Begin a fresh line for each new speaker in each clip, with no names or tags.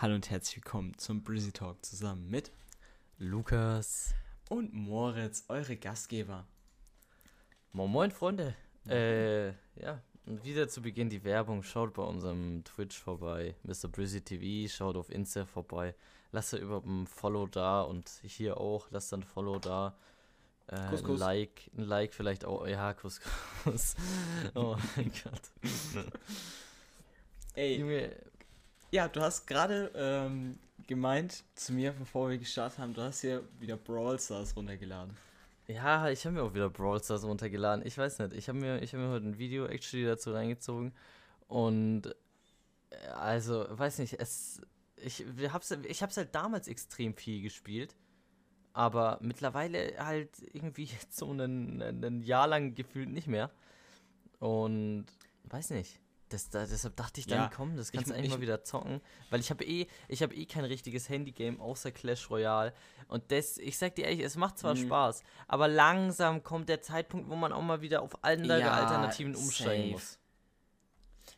Hallo und herzlich willkommen zum Brizzy Talk zusammen mit
Lukas
und Moritz, eure Gastgeber.
Moin Moin Freunde. Äh, ja, und wieder zu Beginn die Werbung. Schaut bei unserem Twitch vorbei, Mr. Brizzy TV, schaut auf Insta vorbei. Lasst über ein Follow da und hier auch, lasst ein Follow da. Äh,
Kuss, Kuss.
Ein Like, ein Like vielleicht auch. Ja, Kuss, Kuss. oh mein Gott.
Ey,
Junge,
ja, du hast gerade ähm, gemeint zu mir, bevor wir gestartet haben, du hast hier wieder Brawl Stars runtergeladen.
Ja, ich habe mir auch wieder Brawl Stars runtergeladen. Ich weiß nicht, ich habe mir, hab mir heute ein Video actually dazu reingezogen und äh, also, weiß nicht, es, ich hab's, ich hab's halt damals extrem viel gespielt, aber mittlerweile halt irgendwie so einen Jahr lang gefühlt nicht mehr und weiß nicht. Das, da, deshalb dachte ich dann,
Ja,
komm, das
ich-
kannst du eigentlich
ich-
mal wieder zocken. Weil ich habe eh, ich habe eh kein richtiges Handygame außer Clash Royale. Und das, ich sag dir ehrlich, es macht zwar
Mhm.
Spaß, aber langsam kommt der Zeitpunkt, wo man auch mal wieder auf andere
Ja,
Alternativen umsteigen
safe.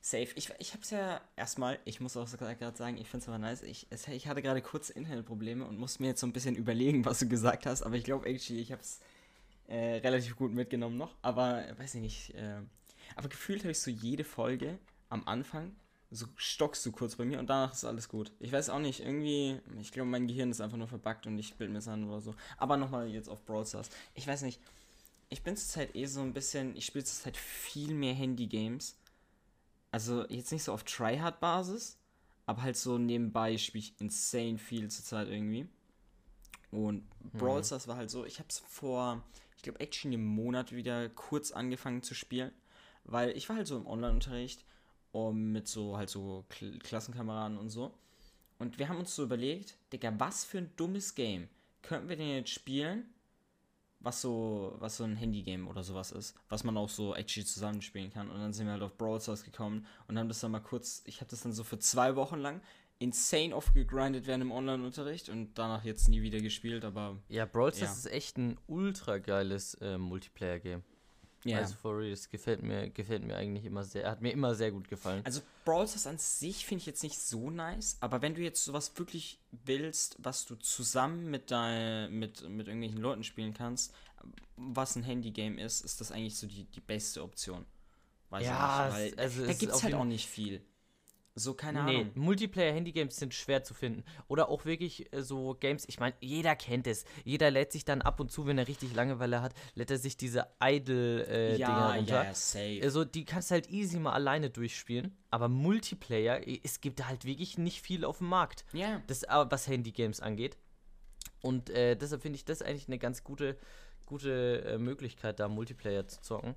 Safe.
muss.
Ich, ich hab's ja erstmal, ich muss auch gerade sagen, ich find's aber nice. Ich, es, ich hatte gerade kurze Internetprobleme und musste mir jetzt so ein bisschen überlegen, was du gesagt hast, aber ich glaube actually, ich hab's äh, relativ gut mitgenommen noch, aber weiß ich nicht. Äh, aber gefühlt habe ich so jede Folge am Anfang, so stockst du kurz bei mir und danach ist alles gut. Ich weiß auch nicht, irgendwie, ich glaube, mein Gehirn ist einfach nur verbuggt und ich bilde mir es an oder so. Aber nochmal jetzt auf Brawl Stars. Ich weiß nicht, ich bin zurzeit eh so ein bisschen, ich spiele zurzeit viel mehr Handy-Games. Also jetzt nicht so auf Tryhard-Basis, aber halt so nebenbei spiele ich insane viel zurzeit irgendwie. Und Brawl
Mhm.
Stars war halt so, ich habe es vor, ich glaube, actually einem Monat wieder kurz angefangen zu spielen, weil ich war halt so im Online-Unterricht um, mit so halt so Kl Klassenkameraden und so. Und wir haben uns so überlegt, Digga, was für ein dummes Game könnten wir denn jetzt spielen, was so, was so ein Handygame oder sowas ist, was man auch so actually zusammenspielen kann. Und dann sind wir halt auf Brawl Stars gekommen und haben das dann mal kurz, ich habe das dann so für zwei Wochen lang insane oft gegrindet während im Online-Unterricht und danach jetzt nie wieder gespielt, aber
Ja, Brawl Stars
Ja.
ist echt ein ultra geiles äh, Multiplayer-Game.
Ja.
Also for real, es gefällt mir, gefällt mir eigentlich immer sehr, hat mir immer sehr gut gefallen.
Also Brawl Stars an sich finde ich jetzt nicht so nice, aber wenn du jetzt sowas wirklich willst, was du zusammen mit dein, mit, mit irgendwelchen Leuten spielen kannst, was ein Handygame ist, ist das eigentlich so die, die beste Option. Weiß
Ja,
ich nicht, weil
also
da gibt es halt auch nicht viel. So, keine
nee,
Ahnung.
Multiplayer-Handygames sind schwer zu finden. Oder auch wirklich äh, so Games, ich meine, jeder kennt es. Jeder lädt sich dann ab und zu, wenn er richtig Langeweile hat, lädt er sich diese Idle-Dinger runter.
ja, safe.
Also die kannst du halt easy mal alleine durchspielen. Aber Multiplayer, es gibt halt wirklich nicht viel auf dem Markt.
ja.
Das, aber was Handygames angeht. Und äh, deshalb finde ich das eigentlich eine ganz gute, gute äh, Möglichkeit, da Multiplayer zu zocken.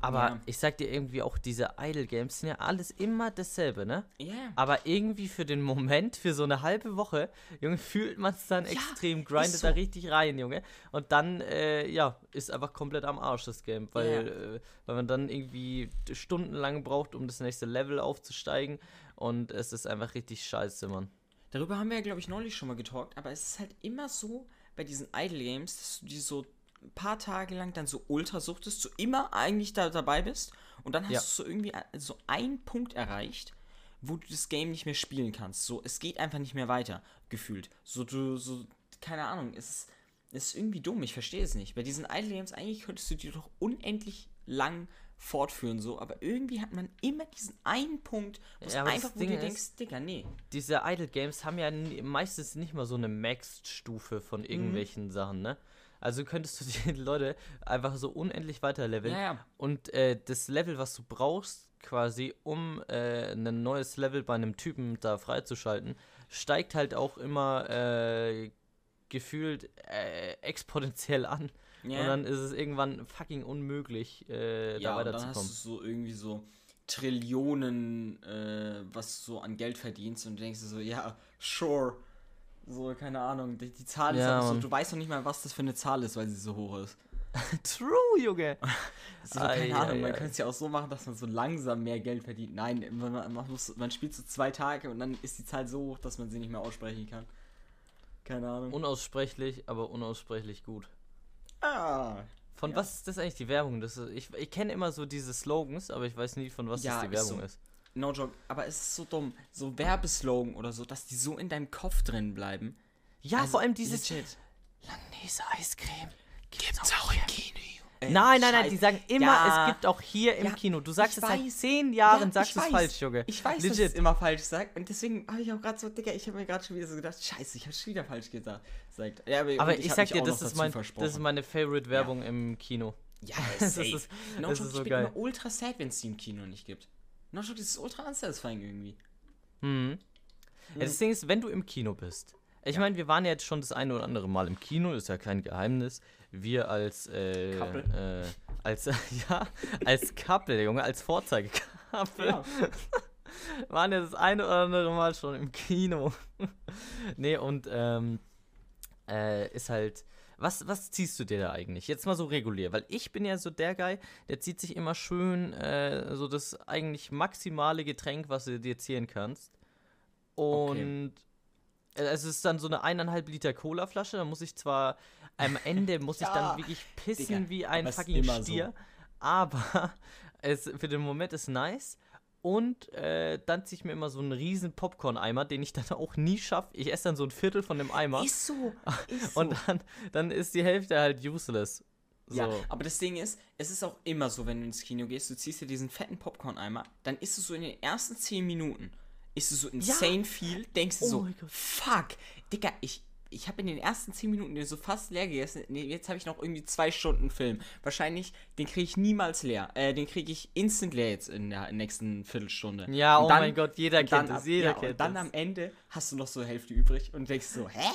Aber
Ja.
ich sag dir irgendwie auch, diese Idle-Games sind ja alles immer dasselbe, ne?
Ja.
Aber irgendwie für den Moment, für so eine halbe Woche, Junge, fühlt man es dann
Ja,
extrem, grindet
so.
da richtig rein, Junge. Und dann, äh, ja, ist einfach komplett am Arsch das Game, weil, äh, weil man dann irgendwie stundenlang braucht, um das nächste Level aufzusteigen. Und es ist einfach richtig scheiße, Mann.
Darüber haben wir ja, glaube ich, neulich schon mal getalkt, aber es ist halt immer so bei diesen Idle Games, dass du die so ein paar Tage lang dann so ultra suchtest, so immer eigentlich da dabei bist und dann hast
Ja.
du so irgendwie so einen Punkt erreicht, wo du das Game nicht mehr spielen kannst. So, es geht einfach nicht mehr weiter, gefühlt. So, du, so, keine Ahnung, es ist, es ist irgendwie dumm, ich verstehe es nicht. Bei diesen Idle Games, eigentlich könntest du die doch unendlich lang fortführen, so, aber irgendwie hat man immer diesen einen Punkt, wo
Ja,
einfach, wo du
Ding ist-
denkst, Digga, nee.
diese Idle Games haben ja meistens nicht mal so eine Maxed-Stufe
Mhm.
von irgendwelchen Sachen, ne? Also könntest du die Leute einfach so unendlich weiterleveln.
Ja, ja.
Und äh, das Level, was du brauchst, quasi, um äh, ein neues Level bei einem Typen da freizuschalten, steigt halt auch immer äh, gefühlt äh, exponentiell an.
Ja.
Und dann ist es irgendwann fucking unmöglich, äh,
ja,
da
und dann hast
weiterzukommen.
du so irgendwie so Trillionen, äh, was du so an Geld verdienst und du denkst dir so, ja, sure. So, keine Ahnung. Die, die Zahl ist
Ja,
einfach so, du weißt noch nicht mal, was das für eine Zahl ist, weil sie so hoch ist.
True, Junge!
So, keine
Ei,
Ahnung, man könnte es ja auch so machen, dass man so langsam mehr Geld verdient. Nein, man, man, muss, man spielt so zwei Tage und dann ist die Zahl so hoch, dass man sie nicht mehr aussprechen kann. Keine Ahnung.
Unaussprechlich, aber unaussprechlich gut.
ah,
Von
Ja.
was ist das eigentlich die Werbung? Das ist, ich ich kenne immer so diese Slogans, aber ich weiß nie, von was
Ja,
das die
ist
Werbung
so.
ist.
No joke, aber es ist so dumm. So Werbeslogan oder so, dass die so in deinem Kopf drin bleiben.
Ja,
Also,
vor allem dieses
legit.
Langnese Eiscreme.
Gibt's auch im Kino.
Äh,
Nein, nein, nein, die sagen immer,
Ja.
es gibt auch hier im
Ja,
Kino. Du sagst
ich
es seit zehn Jahren,
Ja,
sagst
ich
du es falsch, Junge.
Ich weiß, dass ich
Legit.
es immer falsch sage und deswegen habe ich auch gerade so, Digga, ich habe mir gerade schon wieder so gedacht, scheiße, ich habe schon wieder falsch gesagt. Sagt.
Aber
und
ich,
hab
sag dir, das ist, mein, das ist meine Favorite-Werbung im Kino.
Ja,
Das ist-
no
das ist so
ich bin
geil.
immer ultra sad, wenn es die im Kino nicht gibt. Das ist ultra unsatisfying irgendwie.
Mhm. Ja, das Ding ist, wenn du im Kino bist. Ich meine, wir waren ja jetzt schon das eine oder andere Mal im Kino, ist ja kein Geheimnis. Wir als äh,
Couple.
äh, als ja, als Couple, Junge, als Vorzeigecouple
Ja.
waren ja das eine oder andere Mal schon im Kino. nee, und ähm, äh, ist halt. Was, was ziehst du dir da eigentlich? Jetzt mal so regulär, weil ich bin ja so der Guy, der zieht sich immer schön äh, so das eigentlich maximale Getränk, was du dir ziehen kannst. Und äh, es ist dann so eine eineinhalb Liter Cola-Flasche. Da muss ich zwar am Ende muss ich
Ja,
dann wirklich pissen
Digga,
wie ein fucking
immer so.
Stier. Aber es für den Moment ist nice. Und äh, dann ziehe ich mir immer so einen riesen Popcorn-Eimer, den ich dann auch nie schaffe. Ich esse dann so ein Viertel von dem Eimer.
Ist so. Ist so.
Und dann, dann ist die Hälfte halt useless. So.
Ja, aber das Ding ist, es ist auch immer so, wenn du ins Kino gehst, du ziehst dir diesen fetten Popcorn-Eimer, dann isst du so in den ersten 10 Minuten, isst du so insane viel, denkst du
Oh
so, fuck, Digga, ich, ich habe in den ersten 10 Minuten den so fast leer gegessen, nee, jetzt habe ich noch irgendwie zwei Stunden Film. Wahrscheinlich, den kriege ich niemals leer, äh, den kriege ich instant leer jetzt in der nächsten Viertelstunde.
Ja,
Und
oh
dann-
mein Gott, jeder
dann
kennt jeder
ja,
kennt
Und dann am Ende hast du noch so eine Hälfte übrig und denkst so, hä?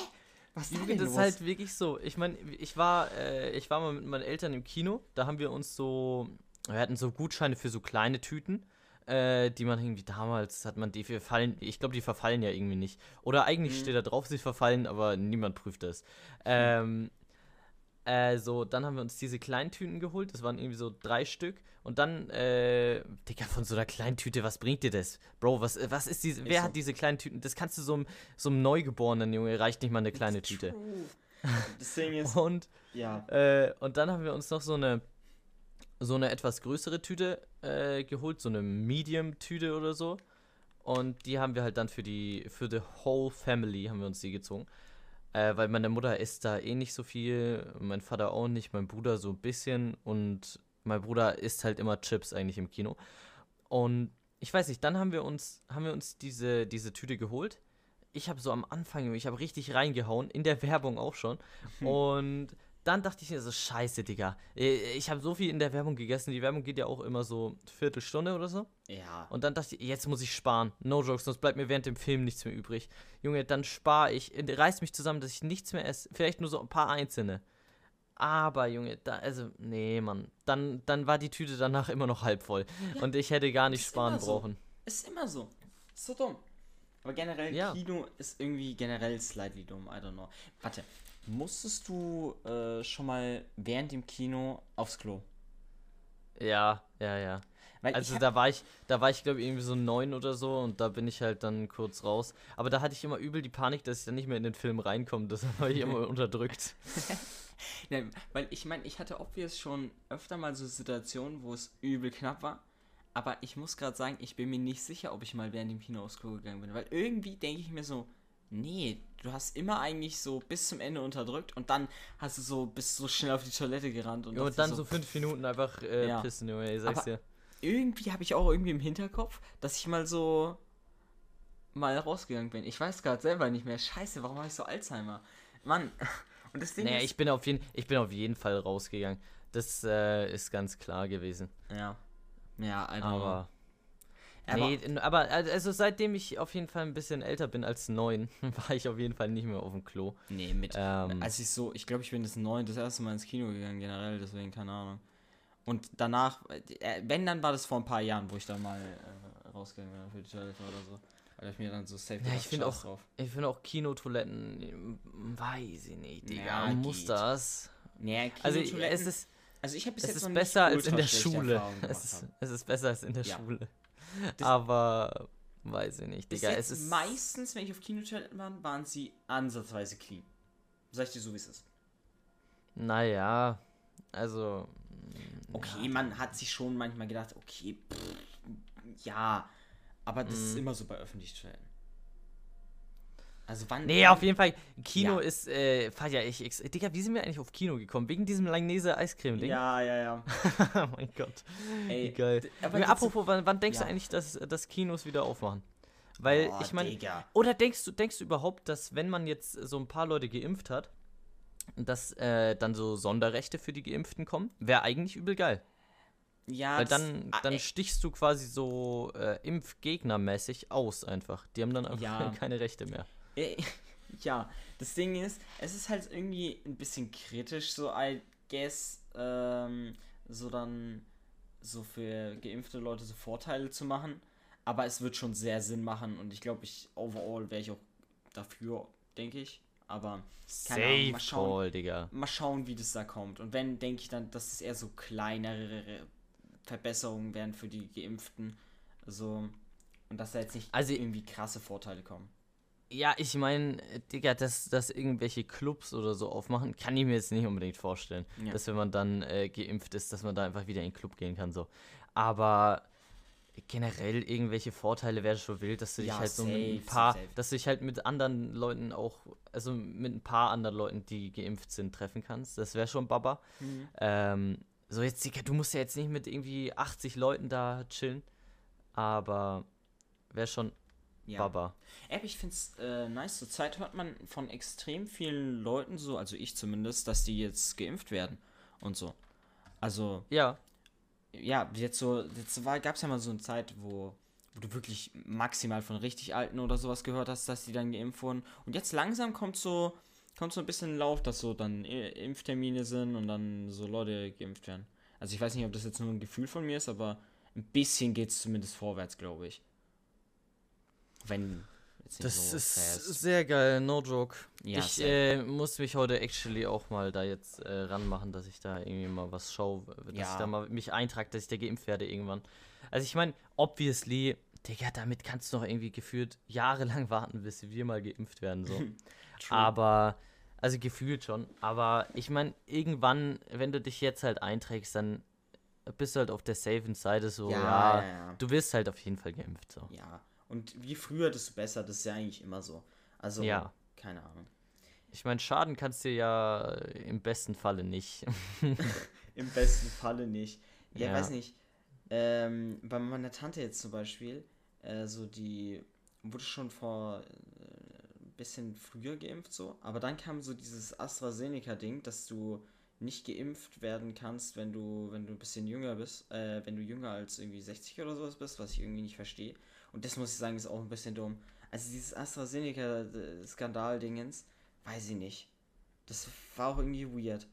Was ist denn
das ist halt wirklich so. Ich meine, ich war, äh, ich war mal mit meinen Eltern im Kino. Da haben wir uns so, wir hatten so Gutscheine für so kleine Tüten, äh, die man irgendwie damals hat man die verfallen. Ich glaube, die verfallen ja irgendwie nicht. Oder eigentlich
Mhm.
steht da drauf, sie verfallen, aber niemand prüft das. Ähm, äh, so, dann haben wir uns diese kleinen Tüten geholt. Das waren irgendwie so drei Stück. Und dann, äh, Digga, von so einer kleinen Tüte, was bringt dir das? Bro, was, was ist diese, wer
so.
hat diese kleinen Tüten? Das kannst du so einem, so einem Neugeborenen, Junge, reicht nicht mal eine kleine Tüte.
Das Ding ist,
Und,
ja.
äh, und dann haben wir uns noch so eine, so eine etwas größere Tüte äh, geholt, so eine Medium-Tüte oder so. Und die haben wir halt dann für die, für the whole family haben wir uns die gezogen. Äh, weil meine Mutter isst da eh nicht so viel, mein Vater auch nicht, mein Bruder so ein bisschen und mein Bruder isst halt immer Chips eigentlich im Kino. Und ich weiß nicht, dann haben wir uns, haben wir uns diese, diese Tüte geholt. Ich habe so am Anfang, ich habe richtig reingehauen, in der Werbung auch schon. Und dann dachte ich mir so, scheiße, Digga. Äh, Ich habe so viel in der Werbung gegessen. Die Werbung geht ja auch immer so Viertelstunde oder so.
Ja.
Und dann dachte ich, jetzt muss ich sparen. No jokes, sonst bleibt mir während dem Film nichts mehr übrig. Junge, dann spare ich, reiß mich zusammen, dass ich nichts mehr esse. Vielleicht nur so ein paar einzelne. Aber, Junge, da, also, nee, Mann. Dann, dann war die Tüte danach immer noch halb voll. Und ich hätte gar nicht sparen
so.
brauchen.
Ist immer so. Ist so dumm. Aber generell,
Ja.
Kino ist irgendwie generell slightly dumm. I don't know. Warte, musstest du äh, schon mal während dem Kino aufs Klo?
Ja, ja, ja.
Weil
Also da war ich, da war ich glaube ich irgendwie so neun oder so und da bin ich halt dann kurz raus. Aber da hatte ich immer übel die Panik, dass ich dann nicht mehr in den Film reinkomme. Das habe ich immer unterdrückt.
ne, weil ich meine, ich hatte obvious schon öfter mal so Situationen, wo es übel knapp war. Aber ich muss gerade sagen, ich bin mir nicht sicher, ob ich mal während dem Kino aufs Klo gegangen bin. Weil irgendwie denke ich mir so, nee, du hast immer eigentlich so bis zum Ende unterdrückt und dann hast du so bist so schnell auf die Toilette gerannt und,
Ja, und dann
so,
so fünf Minuten einfach äh,
Ja.
pissen, Junge, ich sag's dir.
irgendwie habe ich auch irgendwie im Hinterkopf, dass ich mal so mal rausgegangen bin. Ich weiß gerade selber nicht mehr. Scheiße, warum habe ich so Alzheimer? Mann. Und das Ding
Naja,
ist,
ich bin, auf jeden, ich bin auf jeden Fall rausgegangen. Das äh, ist ganz klar gewesen.
ja. Ja, don't
Aber.
Aber
nee, aber also seitdem ich auf jeden Fall ein bisschen älter bin als neun, war ich auf jeden Fall nicht mehr auf dem Klo.
nee, mit
Ähm,
als ich so, ich glaube, ich bin das neun das erste Mal ins Kino gegangen generell, deswegen keine Ahnung. Und danach, äh, wenn dann war das vor ein paar Jahren, wo ich dann mal äh, rausgegangen bin für die Toilette oder so. Weil ich mir dann so safe
Ja, ich finde auch-
drauf.
Ich finde auch Kinotoiletten, mm, weiß ich nicht, Digga,
Ja,
muss
geht.
das?
Nee,
Also es ist,
also ich habe bis
es
jetzt
ist
noch
besser
nicht
als in der Schule. Es ist, es ist besser als in der
Ja.
Schule.
Das-
Aber weiß ich nicht, Digga. Es ist
meistens, wenn ich auf Kinotoiletten war, waren sie ansatzweise clean. Sag ich dir so, wie es ist.
Naja, also.
Okay, man hat sich schon manchmal gedacht, okay, pff, ja, Aber das ist
Mhm.
immer so bei öffentlichen Stellen. Also wann.
Nee, auf jeden Fall. Kino
Ja.
ist, äh, feier ich. ex- Digga, wie sind wir eigentlich auf Kino gekommen? Wegen diesem Langnese Eiscreme-Ding?
Ja, ja, ja.
oh mein Gott.
Ey,
Wie geil. Aber apropos, wann, wann denkst
Ja.
du eigentlich, dass, dass Kinos wieder aufmachen? Weil,
Oh,
ich meine, oder denkst du, denkst du überhaupt, dass wenn man jetzt so ein paar Leute geimpft hat, dass äh, dann so Sonderrechte für die Geimpften kommen? Wäre eigentlich übel geil.
Ja,
Weil dann,
ah,
dann stichst du quasi so äh, Impfgegnermäßig aus einfach. Die haben dann einfach
Ja.
keine Rechte mehr.
Ja, das Ding ist, es ist halt irgendwie ein bisschen kritisch, so I guess, ähm, so dann so für geimpfte Leute so Vorteile zu machen. Aber es wird schon sehr Sinn machen und ich glaube, ich overall wäre ich auch dafür, denke ich. Aber keine Ahnung, mal schauen,
Call, Digga.
mal schauen, wie das da kommt. Und wenn, denke ich dann, dass es eher so kleinere Verbesserungen wären für die Geimpften. So. Und dass da jetzt nicht
Also-
irgendwie krasse Vorteile kommen.
Ja, ich meine, Digga, dass, dass irgendwelche Clubs oder so aufmachen, kann ich mir jetzt nicht unbedingt vorstellen.
Ja.
Dass wenn man dann äh, geimpft ist, dass man da einfach wieder in den Club gehen kann. so. Aber generell irgendwelche Vorteile wäre schon wild, dass du dich
Ja,
halt so mit ein
safe,
paar,
safe, safe.
dass du dich halt mit anderen Leuten auch, also mit ein paar anderen Leuten, die geimpft sind, treffen kannst. Das wäre schon Baba.
Mhm.
Ähm, so jetzt, Digga, du musst ja jetzt nicht mit irgendwie 80 Leuten da chillen, aber wäre schon
Ja.
Baba.
App, ich finde es äh, nice. Zurzeit hört man von extrem vielen Leuten so, also ich zumindest, dass die jetzt geimpft werden und so. Also,
Ja,
ja, jetzt so, jetzt gab es ja mal so eine Zeit, wo, wo du wirklich maximal von richtig Alten oder sowas gehört hast, dass die dann geimpft wurden. Und jetzt langsam kommt so, kommt so ein bisschen in Lauf, dass so dann I- Impftermine sind und dann so Leute geimpft werden. Also ich weiß nicht, ob das jetzt nur ein Gefühl von mir ist, aber ein bisschen geht es zumindest vorwärts, glaube ich. Wenn
Das
so
ist
fast.
sehr geil, no joke.
Ja,
ich äh, muss mich heute actually auch mal da jetzt äh, ranmachen, dass ich da irgendwie mal was schaue, dass
Ja.
ich da mal mich eintrage, dass ich da geimpft werde irgendwann. Also ich meine, obviously, Digga, damit kannst du noch irgendwie gefühlt jahrelang warten, bis wir mal geimpft werden, so. Aber, also gefühlt schon. Aber ich meine, irgendwann, wenn du dich jetzt halt einträgst, dann bist du halt auf der safen Seite so, ja,
Ja, ja, ja.
du wirst halt auf jeden Fall geimpft, so.
Ja, und wie früher, desto besser. Das ist ja eigentlich immer so. Also,
Ja.
keine Ahnung.
Ich meine, schaden kannst du ja im besten Falle nicht.
Im besten Falle nicht. Ja,
Ja.
weiß nicht. Ähm, bei meiner Tante jetzt zum Beispiel, äh, so die wurde schon vor äh, ein bisschen früher geimpft so, aber dann kam so dieses AstraZeneca-Ding, dass du nicht geimpft werden kannst, wenn du, wenn du ein bisschen jünger bist, äh, wenn du jünger als irgendwie 60 oder sowas bist, was ich irgendwie nicht verstehe. Und das muss ich sagen, ist auch ein bisschen dumm. Also dieses AstraZeneca-Skandal-Dingens, weiß ich nicht. Das war auch irgendwie weird.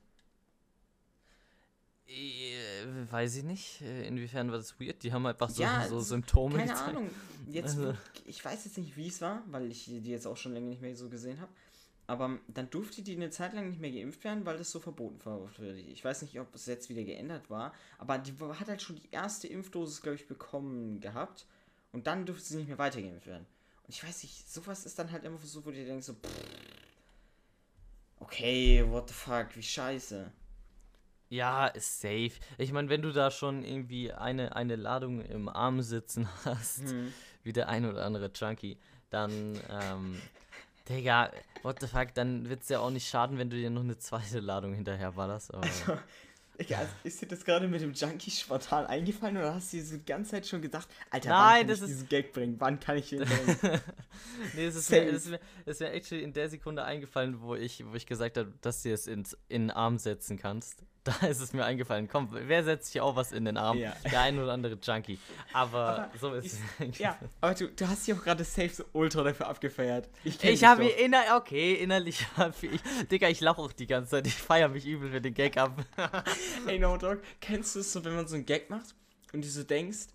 Äh, weiß ich nicht. Äh, Inwiefern war das weird? Die haben einfach so,
Ja,
so Symptome
Keine
gezeigt.
Ahnung. Jetzt,
Also-
ich weiß jetzt nicht, wie es war, weil ich die jetzt auch schon länger nicht mehr so gesehen habe. Aber dann durfte die eine Zeit lang nicht mehr geimpft werden, weil das so verboten war. Ich weiß nicht, ob es jetzt wieder geändert war, aber die hat halt schon die erste Impfdosis, glaube ich, bekommen gehabt. Und dann durfte sie nicht mehr weiter geimpft werden. Und ich weiß nicht, sowas ist dann halt immer so, wo du dir denkst, so, pff, okay, what the fuck, wie scheiße.
Ja, ist safe. Ich meine, wenn du da schon irgendwie eine, eine Ladung im Arm sitzen hast,
Hm.
wie der ein oder andere Junkie, dann, ähm, Digga, what the fuck, dann wird es ja auch nicht schaden, wenn du dir noch eine zweite Ladung hinterher ballerst. Aber
Egal, ist dir das gerade mit dem Junkie spontan eingefallen oder hast du dir die ganze Zeit schon gedacht, Alter,
Nein,
wann kann
das
ich
ist-
diesen Gag bringen? Wann kann ich ihn bringen?
nee, es ist mir, es ist mir, es ist mir actually in der Sekunde eingefallen, wo ich, wo ich gesagt habe, dass du es ins, in den Arm setzen kannst. Da ist es mir eingefallen. Komm, wer setzt sich auch was in den Arm?
Ja.
Der ein oder andere Junkie. Aber,
Aber
so ist
ich-
es eigentlich.
ja, aber du, du hast dich auch gerade safe so ultra dafür abgefeiert.
Ich
dich
habe inner okay, innerlich ich, Digga, ich lache auch die ganze Zeit. Ich feiere mich übel für den Gag ab.
Ey, No Dog, kennst du es so, wenn man so einen Gag macht und du so denkst,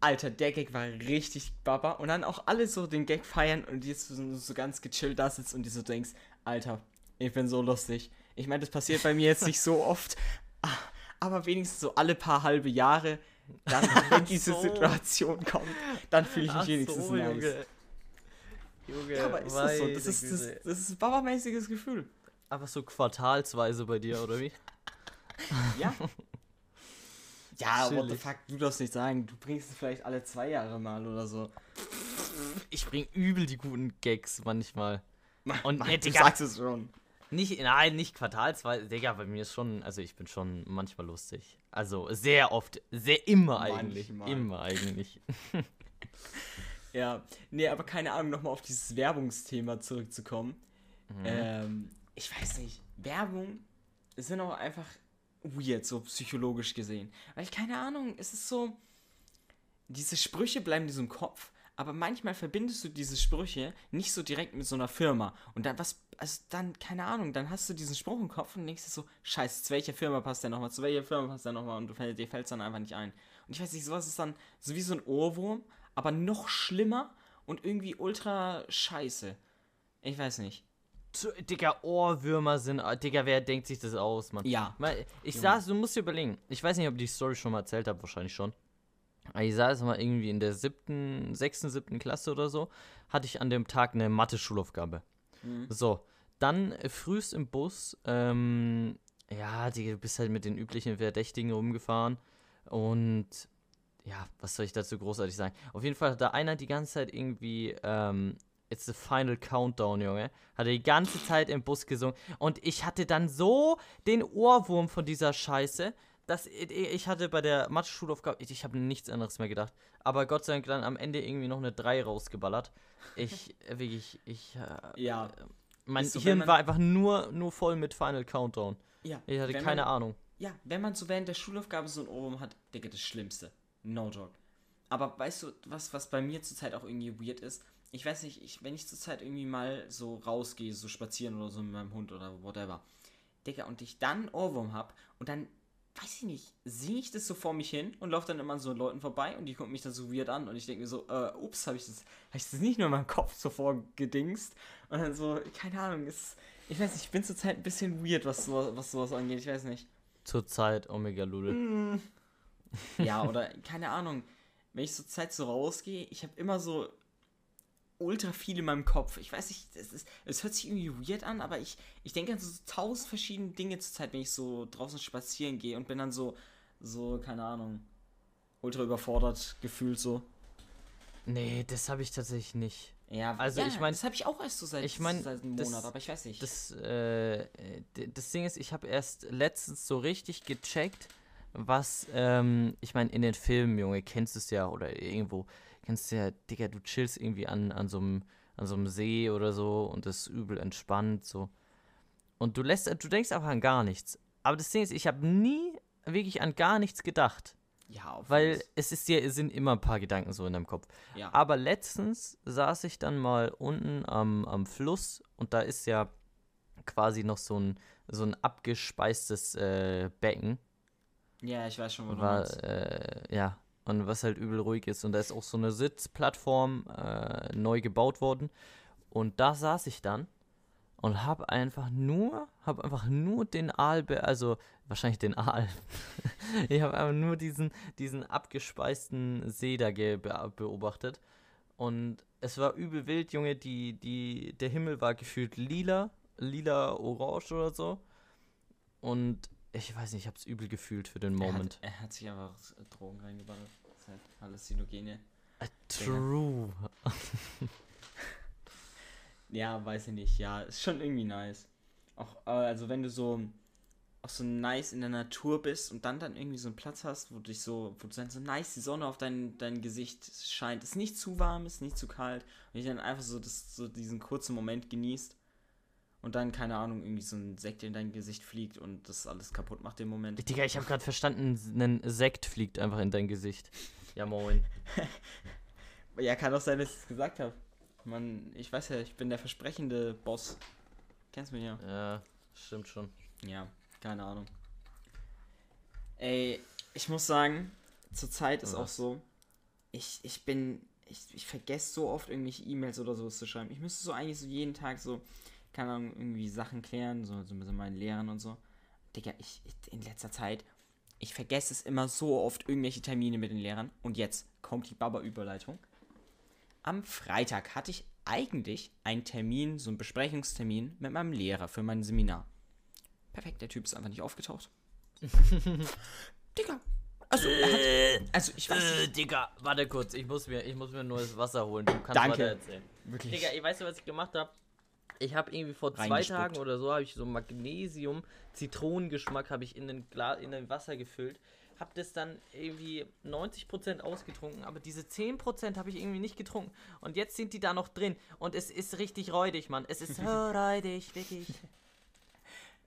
Alter, der Gag war richtig baba und dann auch alle so den Gag feiern und jetzt so, so ganz gechillt da sitzt und die so denkst, Alter, ich bin so lustig. Ich meine, das passiert bei mir jetzt nicht so oft, ah, aber wenigstens so alle paar halbe Jahre, dann, wenn diese
so.
Situation kommt, dann fühle ich mich
Ach
wenigstens
so,
nice.
Junge. Junge,
Ja, aber ist das so? Das ist das, das ist ein babamäßiges Gefühl.
Aber so quartalsweise bei dir, oder wie?
Ja. Ja, what the
Chillig.
fuck, du darfst nicht sagen. Du bringst es vielleicht alle zwei Jahre mal oder so.
Ich bring übel die guten Gags manchmal. Und
Mann,
nee,
du sagst es schon.
Nicht, nein, nicht quartalsweise. Digga, bei mir ist schon, also ich bin schon manchmal lustig. Also sehr oft, sehr immer eigentlich.
Manchmal.
Immer eigentlich.
Ja, nee, aber keine Ahnung, nochmal auf dieses Werbungsthema zurückzukommen. Ähm, ich weiß nicht, Werbung sind auch einfach weird, so psychologisch gesehen. Weil, keine Ahnung, es ist so, diese Sprüche bleiben so im Kopf, aber manchmal verbindest du diese Sprüche nicht so direkt mit so einer Firma. Und dann, was, also dann, keine Ahnung, dann hast du diesen Spruch im Kopf und denkst dir so, scheiße, zu welcher Firma passt der nochmal, zu welcher Firma passt der nochmal und du dir fällt es dann einfach nicht ein. Und ich weiß nicht, sowas ist dann so wie so ein Ohrwurm, aber noch schlimmer und irgendwie ultra scheiße. Ich weiß nicht.
Zu- Digga, Ohrwürmer sind. ah, Digga, wer denkt sich das aus, Mann?
Ja.
Mal, ich
Junge.
saß, du musst dir überlegen. Ich weiß nicht, ob ich die Story schon mal erzählt habe, wahrscheinlich schon. Ich saß mal irgendwie in der siebten, sechsten, siebten Klasse oder so, hatte ich an dem Tag eine Mathe-Schulaufgabe.
Mhm.
So, dann frühst im Bus, ähm, ja, du bist halt mit den üblichen Verdächtigen rumgefahren und ja, was soll ich dazu großartig sagen? Auf jeden Fall hat da einer die ganze Zeit irgendwie, ähm, It's the final countdown, Junge. Hat er die ganze Zeit im Bus gesungen. Und ich hatte dann so den Ohrwurm von dieser Scheiße, dass ich, hatte bei der Mathe-Schulaufgabe, ich, habe nichts anderes mehr gedacht. Aber Gott sei Dank dann am Ende irgendwie noch eine 3 rausgeballert. Ich, äh, wirklich, ich, äh,
Ja.
mein
Ist so,
Hirn war einfach nur, nur voll mit Final Countdown.
Ja.
Ich hatte keine
man,
Ahnung.
Ja, wenn man so während der Schulaufgabe so ein Ohrwurm hat, Digga, das Schlimmste. No joke. Aber weißt du, was, was bei mir zurzeit auch irgendwie weird ist? Ich weiß nicht, ich, wenn ich zurzeit irgendwie mal so rausgehe, so spazieren oder so mit meinem Hund oder whatever, Digga, und ich dann Ohrwurm hab und dann, weiß ich nicht, singe ich das so vor mich hin und laufe dann immer an so Leuten vorbei und die gucken mich dann so weird an und ich denke mir so, äh, ups, habe ich das, habe ich das nicht nur in meinem Kopf so vorgedingst und dann so, keine Ahnung, ist, ich weiß nicht, ich bin zurzeit ein bisschen weird, was, so, was sowas angeht, ich weiß nicht.
Zurzeit Omega Lule.
Ja, oder keine Ahnung, wenn ich zur Zeit so rausgehe, ich habe immer so ultra viel in meinem Kopf. Ich weiß nicht, es, hört sich irgendwie weird an, aber ich, ich denke an so tausend verschiedene Dinge zur Zeit, wenn ich so draußen spazieren gehe und bin dann so, so, keine Ahnung, ultra überfordert gefühlt so.
Nee, das habe ich tatsächlich nicht.
Ja,
Also
ja,
ich mein-
das habe ich auch erst so seit,
ich mein,
seit einem
das-
Monat, aber ich weiß nicht.
Das, äh, das Ding ist, ich habe erst letztens so richtig gecheckt, was, ähm, ich meine, in den Filmen, Junge, kennst du es ja, oder irgendwo, kennst du ja, Digga, du chillst irgendwie an, an so einem an so einem See oder so und ist übel entspannt, so. Und du lässt, du denkst einfach an gar nichts. Aber das Ding ist, ich habe nie wirklich an gar nichts gedacht.
ja, auf
Weil
jeden
es ist ja, es sind immer ein paar Gedanken so in deinem Kopf.
Ja.
Aber letztens saß ich dann mal unten am, am Fluss und da ist ja quasi noch so ein, so ein abgespeistes äh, Becken.
ja, ich weiß schon, wo du meinst.
Äh, ja, und was halt übel ruhig ist. Und da ist auch so eine Sitzplattform äh, neu gebaut worden. Und da saß ich dann und habe einfach nur, habe einfach nur den Aal, also wahrscheinlich den Aal. ich habe einfach nur diesen, diesen abgespeisten See da be beobachtet. Und es war übel wild, Junge. Die, die, der Himmel war gefühlt lila, lila, orange oder so. Und ich weiß nicht, ich habe es übel gefühlt für den Moment.
Er hat, er hat sich einfach Drogen reingeballert. Das halt Halluzinogene.
Äh, True.
Ja, weiß ich nicht. Ja, ist schon irgendwie nice. Auch, äh, also wenn du so auch so nice in der Natur bist und dann dann irgendwie so einen Platz hast, wo dich so, wo dann so nice die Sonne auf dein, dein Gesicht scheint. Ist nicht zu warm, ist nicht zu kalt. Und ich dann einfach so, das, so diesen kurzen Moment genießt. Und dann, keine Ahnung, irgendwie so ein Sekt in dein Gesicht fliegt und das alles kaputt macht im Moment.
Digga, ich habe gerade verstanden, ein Sekt fliegt einfach in dein Gesicht. Ja, moin.
Ja, kann auch sein, dass ich es gesagt habe. Man, ich weiß ja, ich bin der versprechende Boss. Kennst mich ja.
Ja, stimmt schon.
Ja, keine Ahnung. Ey, ich muss sagen, zurzeit ist auch
Was?
so, ich, ich bin, ich, ich vergesse so oft irgendwelche E-Mails oder sowas zu schreiben. Ich müsste so eigentlich so jeden Tag so, keine Ahnung, irgendwie Sachen klären, so, so mit meinen Lehrern und so. Digga, ich, ich- in letzter Zeit, ich vergesse es immer so oft, irgendwelche Termine mit den Lehrern. Und jetzt kommt die Baba-Überleitung. Am Freitag hatte ich eigentlich einen Termin, so einen Besprechungstermin mit meinem Lehrer für mein Seminar. Perfekt, der Typ ist einfach nicht aufgetaucht. Digga, Also, er hat, also ich weiß
Äh. Digga, warte kurz, ich muss mir, ich muss mir neues Wasser holen. Du kannst
Danke.
weiter erzählen.
Wirklich.
Digga, ich weiß nicht, was ich gemacht habe. Ich habe irgendwie vor zwei. Tagen oder so habe ich so Magnesium, Zitronengeschmack habe ich in den Glas, in den Wasser gefüllt. Hab das dann irgendwie 90% ausgetrunken, aber diese 10% habe ich irgendwie nicht getrunken. Und jetzt sind die da noch drin. Und es ist richtig räudig, Mann. Es ist so räudig, wirklich.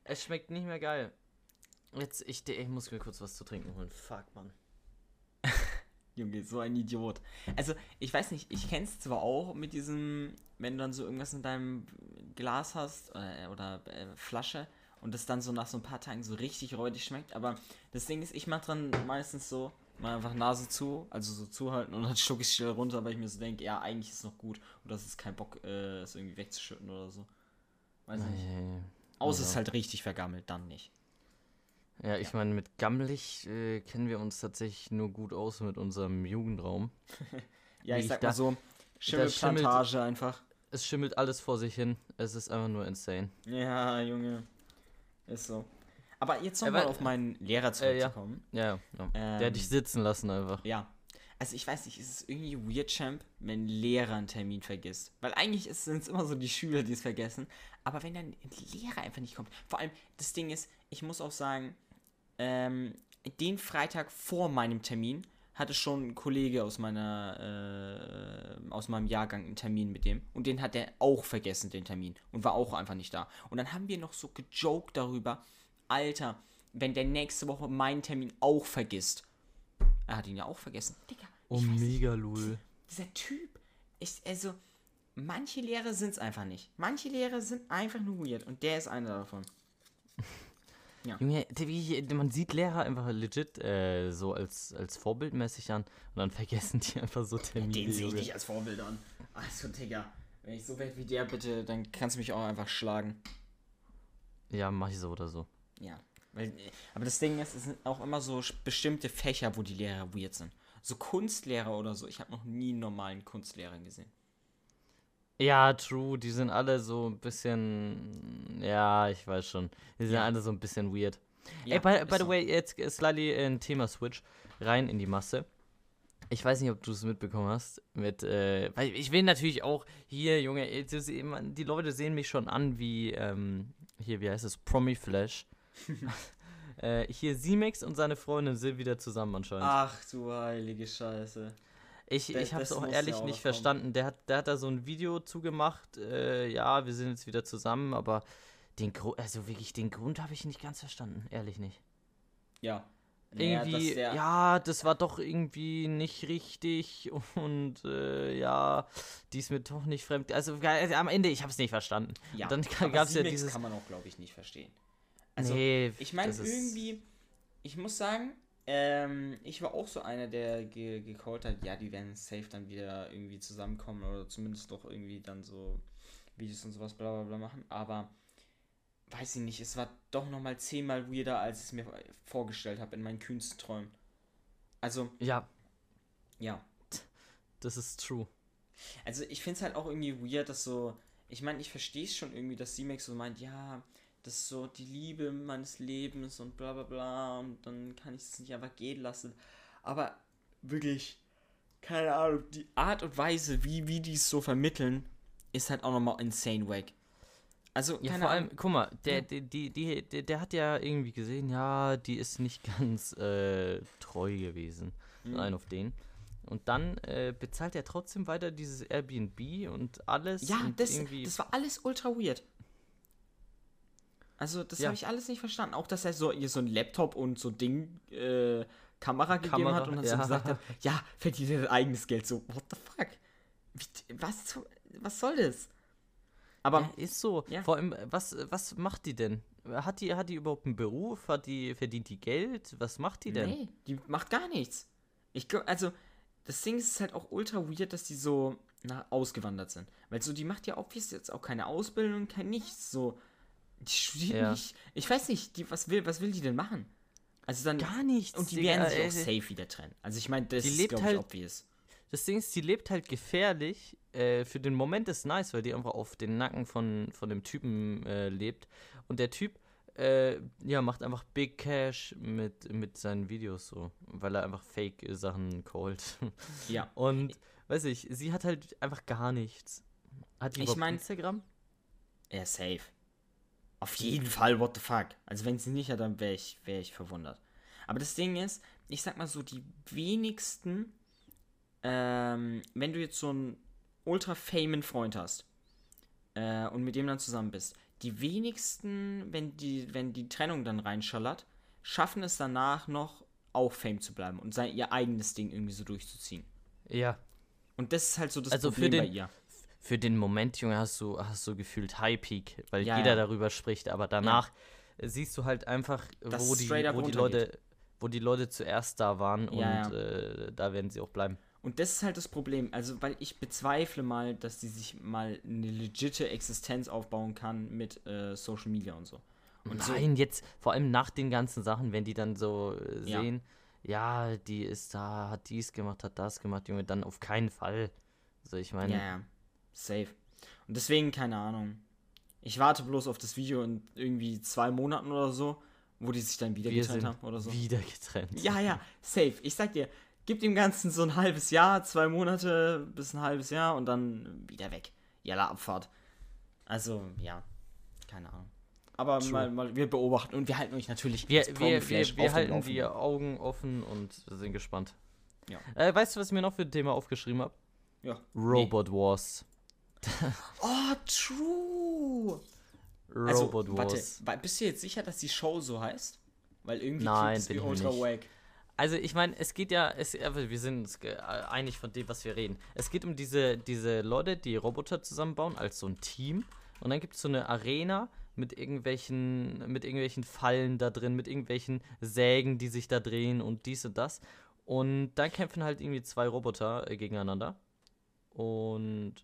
Es schmeckt nicht mehr geil. Jetzt, ich, ich muss mir kurz was zu trinken holen. Fuck, Mann.
Junge, so ein Idiot. Also, ich weiß nicht, ich kenn's zwar auch mit diesem, wenn du dann so irgendwas in deinem Glas hast äh, oder äh, Flasche und das dann so nach so ein paar Tagen so richtig räudig schmeckt, aber das Ding ist, ich mach dran meistens so, mal einfach Nase zu, also so zuhalten und dann schluck ich schnell runter, weil ich mir so denke, ja, eigentlich ist es noch gut und das ist kein Bock, äh, es irgendwie wegzuschütten oder so. Weiß nicht.
Nee.
Außer es
Ja.
ist halt richtig vergammelt, dann nicht.
Ja, ich meine, mit gammelig äh, kennen wir uns tatsächlich nur gut aus mit unserem Jugendraum.
Ja,
Wie
ich sag
da-
mal so, Schimmelplantage einfach.
Es schimmelt alles vor sich hin. Es ist einfach nur insane.
Ja, Junge. Ist so. Aber jetzt
Ja,
nochmal
weil-
auf meinen Lehrer
Äh, ja.
zurückzukommen.
Ja, ja. Der
Ähm,
hat dich sitzen lassen einfach.
ja. Also ich weiß nicht, ist es irgendwie weird, Champ, wenn ein Lehrer einen Termin vergisst? Weil eigentlich sind es immer so die Schüler, die es vergessen. Aber wenn dann ein Lehrer einfach nicht kommt. Vor allem, das Ding ist, ich muss auch sagen, ähm, den Freitag vor meinem Termin hatte schon ein Kollege aus meiner, äh, aus meinem Jahrgang einen Termin mit dem. Und den hat er auch vergessen, den Termin. Und war auch einfach nicht da. Und dann haben wir noch so gejoked darüber, Alter, wenn der nächste Woche meinen Termin auch vergisst. Er hat ihn ja auch vergessen. Digga,
Oh, mega lul.
dieser Typ ist, also, manche Lehrer sind es einfach nicht. Manche Lehrer sind einfach nur weird. Und der ist einer davon.
Junge, der- wie- man sieht Lehrer einfach legit äh, so als, als vorbildmäßig an und dann vergessen die einfach so Termine.
Den sehe ich
Junge.
nicht als Vorbild an. Also, Digga, wenn ich so werde wie der, bitte, dann kannst du mich auch einfach schlagen.
Ja, mach ich so oder so.
Ja. Aber das Ding ist, es sind auch immer so bestimmte Fächer, wo die Lehrer weird sind. So Kunstlehrer oder so. Ich habe noch nie einen normalen Kunstlehrer gesehen.
Ja, true, die sind alle so ein bisschen. Ja, ich weiß schon. Die sind
Ja.
alle so ein bisschen weird.
Ja,
Ey, by, by the
so.
way, jetzt slightly ein Thema-Switch rein in die Masse. Ich weiß nicht, ob du es mitbekommen hast. Mit, äh, ich will natürlich auch hier, Junge, die Leute sehen mich schon an wie, ähm, hier, wie heißt es, Promi Flash. äh, hier, Simex und seine Freundin sind wieder zusammen anscheinend.
Ach du heilige Scheiße.
Ich,
Da-
ich habe es
das
auch ehrlich
ja auch
nicht verstanden. Der hat, der hat da so ein Video zugemacht. Äh, ja, wir sind jetzt wieder zusammen, aber den Grund, also wirklich den Grund habe ich nicht ganz verstanden. Ehrlich nicht.
Ja.
Irgendwie,
dass der-
ja, das war doch irgendwie nicht richtig und äh, ja, die ist mir doch nicht fremd. Also ge- am Ende, ich habe es nicht verstanden.
Ja,
Und dann gab es ja dieses.
kann man auch, glaube ich, nicht verstehen. Also,
nee,
ich meine,
das
irgendwie, ich muss sagen, ähm, ich war auch so einer, der ge gecallt hat, ja, die werden safe dann wieder irgendwie zusammenkommen oder zumindest doch irgendwie dann so Videos und sowas bla bla bla machen, aber weiß ich nicht, es war doch nochmal zehnmal weirder, als ich es mir vorgestellt habe in meinen kühnsten Träumen. Also,
Ja,
ja.
das ist true.
Also ich finde es halt auch irgendwie weird, dass so, ich meine, ich verstehe es schon irgendwie, dass Simex so meint, ja, das ist so die Liebe meines Lebens und bla bla bla und dann kann ich es nicht einfach gehen lassen. Aber wirklich, keine Ahnung, die Art und Weise, wie, wie die es so vermitteln, ist halt auch nochmal insane wack. Also,
Ja, vor allem, guck mal, der, der, die, die, der, der hat ja irgendwie gesehen, ja, die ist nicht ganz äh, treu gewesen.
Mhm.
Ein auf den. Und dann äh, bezahlt er trotzdem weiter dieses Airbnb und alles.
Ja,
und
das, das war alles ultra weird. Also, das
Ja.
habe ich alles nicht verstanden. Auch, dass er so ihr so ein Laptop und so Ding, äh, Kamera gegeben
Kamera,
hat und dann so
ja.
gesagt hat, ja, verdient er eigenes Geld. So, what the fuck? Wie, was, was soll das? Aber,
ja, ist so.
ja.
Vor allem, was, was macht die denn? Hat die, hat die überhaupt einen Beruf? Hat die, verdient die Geld? Was macht die denn?
nee, die macht gar nichts. Ich glaub, also, das Ding ist halt auch ultra weird, dass die so na, ausgewandert sind. Weil so, die macht ja obvious jetzt auch keine Ausbildung, kein nichts. So, die
Ja.
nicht. Ich weiß nicht, die, was, will, was will die denn machen? Also dann.
Gar nichts.
Und die
Digga,
werden sich
ey,
auch safe wieder trennen. Also ich meine, das
Die
ist,
lebt
glaube ich,
halt-
obvious.
Das Ding ist, die lebt halt gefährlich. Äh, für den Moment ist nice, weil die einfach auf den Nacken von, von dem Typen äh, lebt. Und der Typ äh, ja, macht einfach Big Cash mit, mit seinen Videos so, weil er einfach Fake-Sachen callt.
Ja.
Und, weiß ich, sie hat halt einfach gar nichts. Hat die
Ich mein-
Instagram?
Ja, safe. Auf jeden Fall, what the fuck. Also wenn sie nicht hat, dann wäre ich, wär ich verwundert. Aber das Ding ist, ich sag mal so, die wenigsten, ähm, wenn du jetzt so einen ultra famen Freund hast äh, und mit dem dann zusammen bist, die wenigsten, wenn die, wenn die Trennung dann reinschallert, schaffen es danach noch auch Fame zu bleiben und sein, ihr eigenes Ding irgendwie so durchzuziehen.
Ja.
Und das ist halt so das
Also
Problem bei
den-
ihr.
Für den Moment, Junge, hast du, hast du gefühlt High Peak, weil
Ja,
jeder
ja.
darüber spricht, aber danach äh, siehst du halt einfach,
Dass
wo die, wo die. Leute, wo die Leute zuerst da waren
Ja,
und Äh, da werden sie auch bleiben.
Und das ist halt das Problem. Also, weil ich bezweifle mal, dass die sich mal eine legitime Existenz aufbauen kann mit äh, Social Media und so. Und so,
Nein, jetzt vor allem nach den ganzen Sachen, wenn die dann so äh,
Ja.
sehen, ja, die ist da, hat dies gemacht, hat das gemacht, Junge, dann auf keinen Fall. So, ich meine,
ja, ja, safe. Und deswegen, keine Ahnung. Ich warte bloß auf das Video in irgendwie zwei Monaten oder so, wo die sich dann wieder
wir
getrennt haben oder so.
wieder getrennt.
Ja, ja, safe. Ich sag dir, gib dem Ganzen so ein halbes Jahr, zwei Monate bis ein halbes Jahr und dann wieder weg. Jalla Abfahrt. Also, ja, keine Ahnung. Aber mal, mal, wir beobachten und wir halten euch natürlich
Wir, wir, wir, wir halten die Augen offen und sind gespannt.
Ja.
Äh, weißt du, was ich mir noch für ein Thema aufgeschrieben habe?
Ja.
Robot Wars.
Oh, true.
Robot
Also,
Wars.
warte, wa- bist du jetzt sicher, dass die Show so heißt? Weil irgendwie
Nein,
klingt es ultra wack.
Also ich meine, es geht ja, es, aber wir sind uns ge- einig von dem, was wir reden. Es geht um diese, diese Leute, die Roboter zusammenbauen als so ein Team. Und dann gibt es so eine Arena mit irgendwelchen, mit irgendwelchen Fallen da drin, mit irgendwelchen Sägen, die sich da drehen und dies und das. Und dann kämpfen halt irgendwie zwei Roboter äh, gegeneinander. Und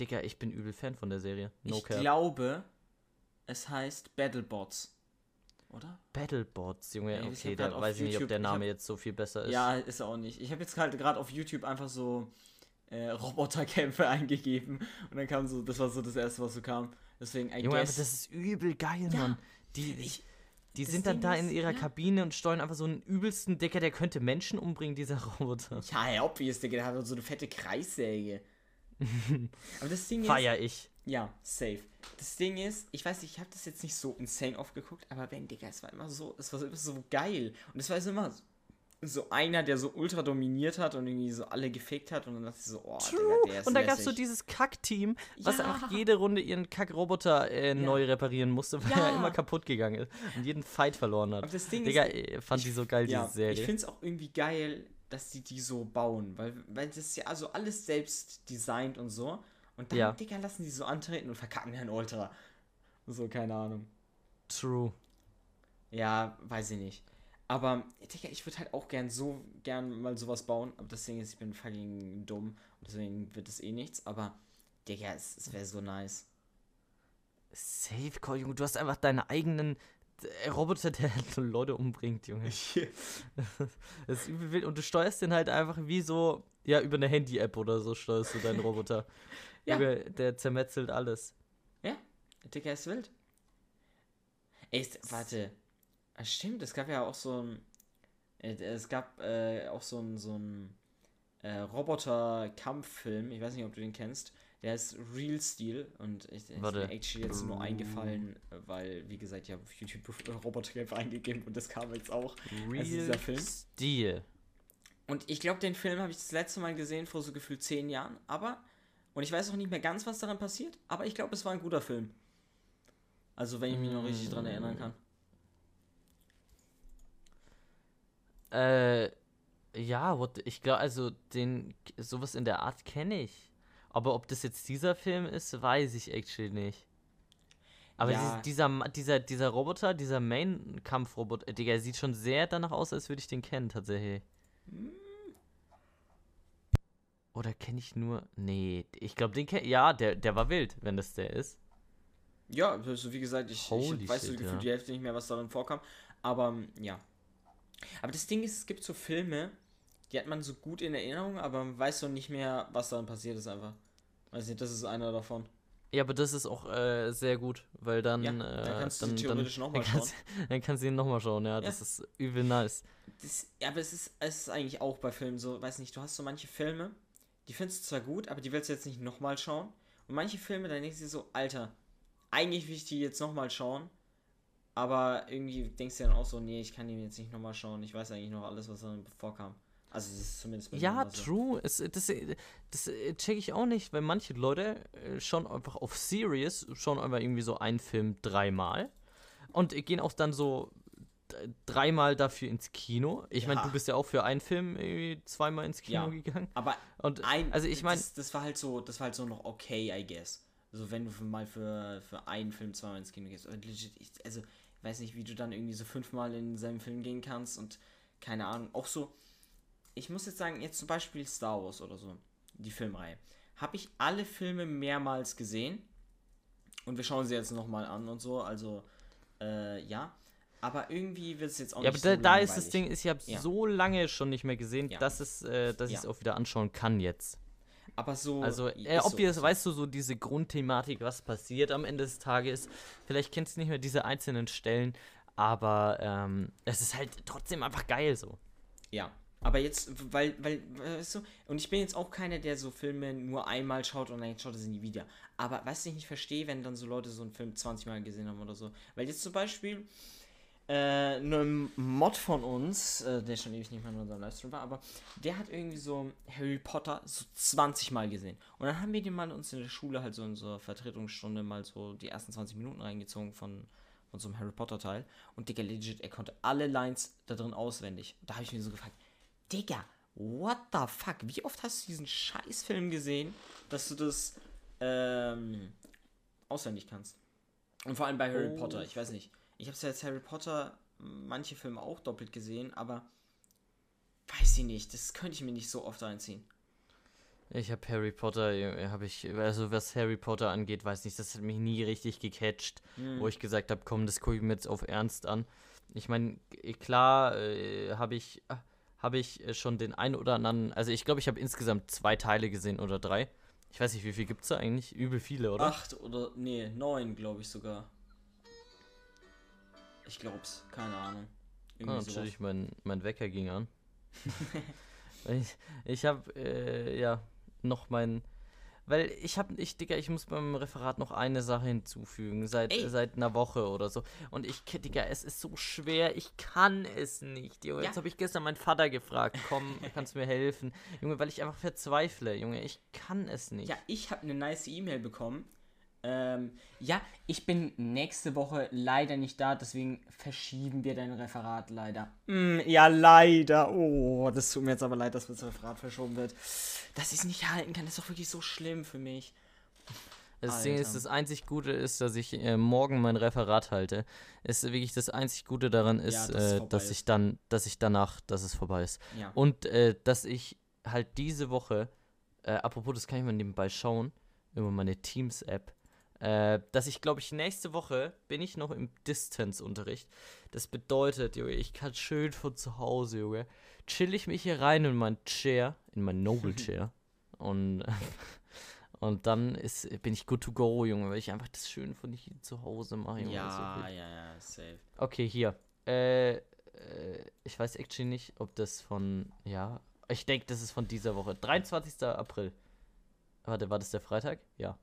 Digga, ich bin übel Fan von der Serie. No
ich
cap.
glaube, es heißt Battlebots. Oder?
Battlebots, Junge,
ich
okay, da weiß ich nicht, ob der Name
hab-
jetzt so viel besser ist.
Ja, ist er auch nicht. Ich habe jetzt halt gerade auf YouTube einfach so äh, Roboterkämpfe eingegeben und dann kam so, das war so das erste, was so kam. Deswegen, I
Junge, aber
guess,
das ist übel geil,
Ja,
Mann. Die,
ich-
die sind dann da in ihrer
ja.
Kabine und steuern einfach so einen übelsten Dicker, der könnte Menschen umbringen, dieser Roboter.
ja, ja, obvious, Digga, der hat so eine fette Kreissäge. Aber das Ding ist,
Feier ich.
ja, safe. Das Ding ist, ich weiß nicht, ich habe das jetzt nicht so insane oft geguckt, aber wenn, Digga, es war immer so, es war immer so geil. Und es war immer so einer, der so ultra dominiert hat und irgendwie so alle gefickt hat und dann dachte ich so, oh, Digga, der ist
Und da gab es so dieses Kack-Team, was
Ja.
einfach jede Runde ihren Kack-Roboter äh, neu reparieren musste, weil
Ja.
er immer kaputt gegangen ist und jeden Fight verloren hat.
Aber das Ding
Digga,
ist,
äh, fand
ich-
die so geil,
ja,
diese Serie.
ich finde es auch irgendwie geil, dass die die so bauen, weil, weil das ist ja also alles selbst designt und so. Und dann,
Ja.
Digga, lassen die so antreten und verkacken dann ultra. So, keine Ahnung.
True.
Ja, weiß ich nicht. Aber, Digga, ich würde halt auch gern so gern mal sowas bauen. Aber das Ding ist, ich bin fucking dumm. Und deswegen wird es eh nichts. Aber, Digga, es, es wäre so nice.
Safe Call, Junge, du hast einfach deine eigenen äh, Roboter, der so Leute umbringt, Junge. Das ist übel wild. Und du steuerst den halt einfach wie so, ja, über eine Handy-App oder so steuerst du deinen Roboter.
Ja.
Junge, der zermetzelt alles.
Ja, Digga ist wild. Ey, ist, warte. Ah, stimmt, es gab ja auch so ein. äh, Es gab äh, auch so ein, so ein äh, Roboter-Kampffilm. Ich weiß nicht, ob du den kennst. Der ist Real Steel und ich, ist mir actually jetzt nur eingefallen, weil, wie gesagt, ich habe auf YouTube Roboterkämpfe eingegeben und das kam jetzt auch.
Real
dieser Film?
Stil.
Und ich glaube, den Film habe ich das letzte Mal gesehen vor so gefühlt zehn Jahren, aber. Und ich weiß auch nicht mehr ganz, was daran passiert, aber ich glaube, es war ein guter Film. Also, wenn ich mich noch richtig dran erinnern kann.
Äh, ja, what, ich glaube, also den, sowas in der Art kenne ich. Aber ob das jetzt dieser Film ist, weiß ich actually nicht. Aber
Ja.
dieser, dieser, dieser Roboter, dieser Main-Kampfroboter, äh, Digga, sieht schon sehr danach aus, als würde ich den kennen, tatsächlich. Oder kenne ich nur. Nee, ich glaube, den kenne Ja, der, der war wild, wenn das der ist.
Ja, also wie gesagt, ich,
Holy
ich weiß so gefühlt
ja.
die Hälfte nicht mehr, was darin vorkam. Aber ja. Aber das Ding ist, es gibt so Filme, die hat man so gut in Erinnerung, aber man weiß so nicht mehr, was darin passiert ist einfach. Weiß nicht, das ist einer davon.
Ja, aber das ist auch äh, sehr gut, weil dann.
Ja,
äh,
dann kannst du
dann,
sie theoretisch
dann,
nochmal
dann kannst, Dann kannst du ihn nochmal schauen, ja, Das ist übel nice.
Das, ja, aber es ist, es ist eigentlich auch bei Filmen so, weiß nicht, du hast so manche Filme, die findest du zwar gut, aber die willst du jetzt nicht nochmal schauen. Und manche Filme, da denkst du dir so, Alter, eigentlich will ich die jetzt nochmal schauen, aber irgendwie denkst du dann auch so, nee, ich kann die jetzt nicht nochmal schauen, ich weiß eigentlich noch alles, was dann vorkam. Also das ist zumindest bei mir
Ja,
immer so.
true. Es, das das check ich auch nicht, weil manche Leute äh, schauen einfach auf Serious, schauen einfach irgendwie so einen Film dreimal und gehen auch dann so dreimal dafür ins Kino. Ich meine,
Ja.
du bist ja auch für einen Film irgendwie zweimal ins Kino
Ja.
gegangen.
Aber
Und
ein,
also ich meine,
das, das war halt so, das war halt so noch okay, I guess. Also wenn du für, mal für, für einen Film zweimal ins Kino gehst. Legit, ich, also ich weiß nicht, wie du dann irgendwie so fünfmal in seinem Film gehen kannst und keine Ahnung. Auch so, ich muss jetzt sagen, jetzt zum Beispiel Star Wars oder so, die Filmreihe. Habe ich alle Filme mehrmals gesehen und wir schauen sie jetzt nochmal an und so, also äh, ja. Aber irgendwie wird es jetzt auch
ja, aber
nicht
da,
so
da ist das. Ding, ist, ich habe
Ja.
so lange schon nicht mehr gesehen,
Ja.
dass es, äh, dass ich es
Ja.
auch wieder anschauen kann jetzt.
Aber so.
Also, äh,
so, ist so.
weißt du, so diese Grundthematik, was passiert am Ende des Tages. Vielleicht kennst du nicht mehr diese einzelnen Stellen, aber ähm, es ist halt trotzdem einfach geil so.
Ja, aber jetzt, weil, weil, weißt du, und ich bin jetzt auch keiner, der so Filme nur einmal schaut und dann schaut er sie nie wieder. Aber was ich nicht verstehe, wenn dann so Leute so einen Film 20 Mal gesehen haben oder so. Weil jetzt zum Beispiel, äh, ein Mod von uns, äh, der schon ewig nicht mehr in unserem Livestream war, aber der hat irgendwie so Harry Potter so 20 Mal gesehen. Und dann haben wir den mal uns in der Schule halt so in so einer Vertretungsstunde mal so die ersten 20 Minuten reingezogen von, von so einem Harry Potter Teil. Und Digga, legit, er konnte alle Lines da drin auswendig. Da habe ich mir so gefragt, Digga, what the fuck? Wie oft hast du diesen Scheißfilm gesehen, dass du das ähm, auswendig kannst? Und vor allem bei Harry
Oh.
Potter, ich weiß nicht. Ich habe jetzt Harry Potter manche Filme auch doppelt gesehen, aber weiß ich nicht, das könnte ich mir nicht so oft reinziehen.
Ich habe Harry Potter, habe ich, also was Harry Potter angeht, weiß nicht, das hat mich nie richtig gecatcht, wo ich gesagt habe, komm, das gucke ich mir jetzt auf Ernst an. Ich meine, klar äh, habe ich, habe ich äh, schon den einen oder anderen, also ich glaube, ich habe insgesamt zwei Teile gesehen oder drei. Ich weiß nicht, wie viel gibt es da eigentlich? Übel viele, oder?
Acht oder, nee, neun, glaube ich sogar. Ich glaub's, keine Ahnung. Irgendwie
Ah, natürlich, mein, mein Wecker ging an. ich ich habe, äh, ja, noch mein. Weil ich habe, ich, Digga, ich muss beim Referat noch eine Sache hinzufügen, seit,
Ey.
seit einer Woche oder so. Und ich, Digga, es ist so schwer, ich kann es nicht. Junge,
Ja.
jetzt habe ich gestern meinen Vater gefragt, komm, kannst du mir helfen? Junge, weil ich einfach verzweifle, Junge, ich kann es nicht.
Ja, ich habe eine nice E-Mail bekommen. Ähm, ja, ich bin nächste Woche leider nicht da, deswegen verschieben wir dein Referat leider. Mm, ja, leider. Oh, das tut mir jetzt aber leid, dass das Referat verschoben wird. Dass ich es nicht halten kann, ist doch wirklich so schlimm für mich.
Das Ding ist, das einzig Gute ist, dass ich äh, morgen mein Referat halte. Ist wirklich das einzig Gute daran ist,
dass es
äh, dass
ist.
ich dann, dass ich danach, dass es vorbei ist.
Ja.
Und äh, dass ich halt diese Woche, äh, apropos, das kann ich mal nebenbei schauen, über meine Teams-App, äh, dass ich glaube ich nächste Woche bin ich noch im Distance-Unterricht. Das bedeutet, Junge, ich kann schön von zu Hause, Junge, chill ich mich hier rein in mein Chair, in mein Noble Chair und und dann ist, bin ich good to go, Junge, weil ich einfach das schön von hier zu Hause mache, Junge.
Ja, ja, ja, safe.
Okay, hier. Äh, äh, ich weiß actually nicht, ob das von, ja, ich denke, das ist von dieser Woche. 23. April. Warte, war das der Freitag? Ja.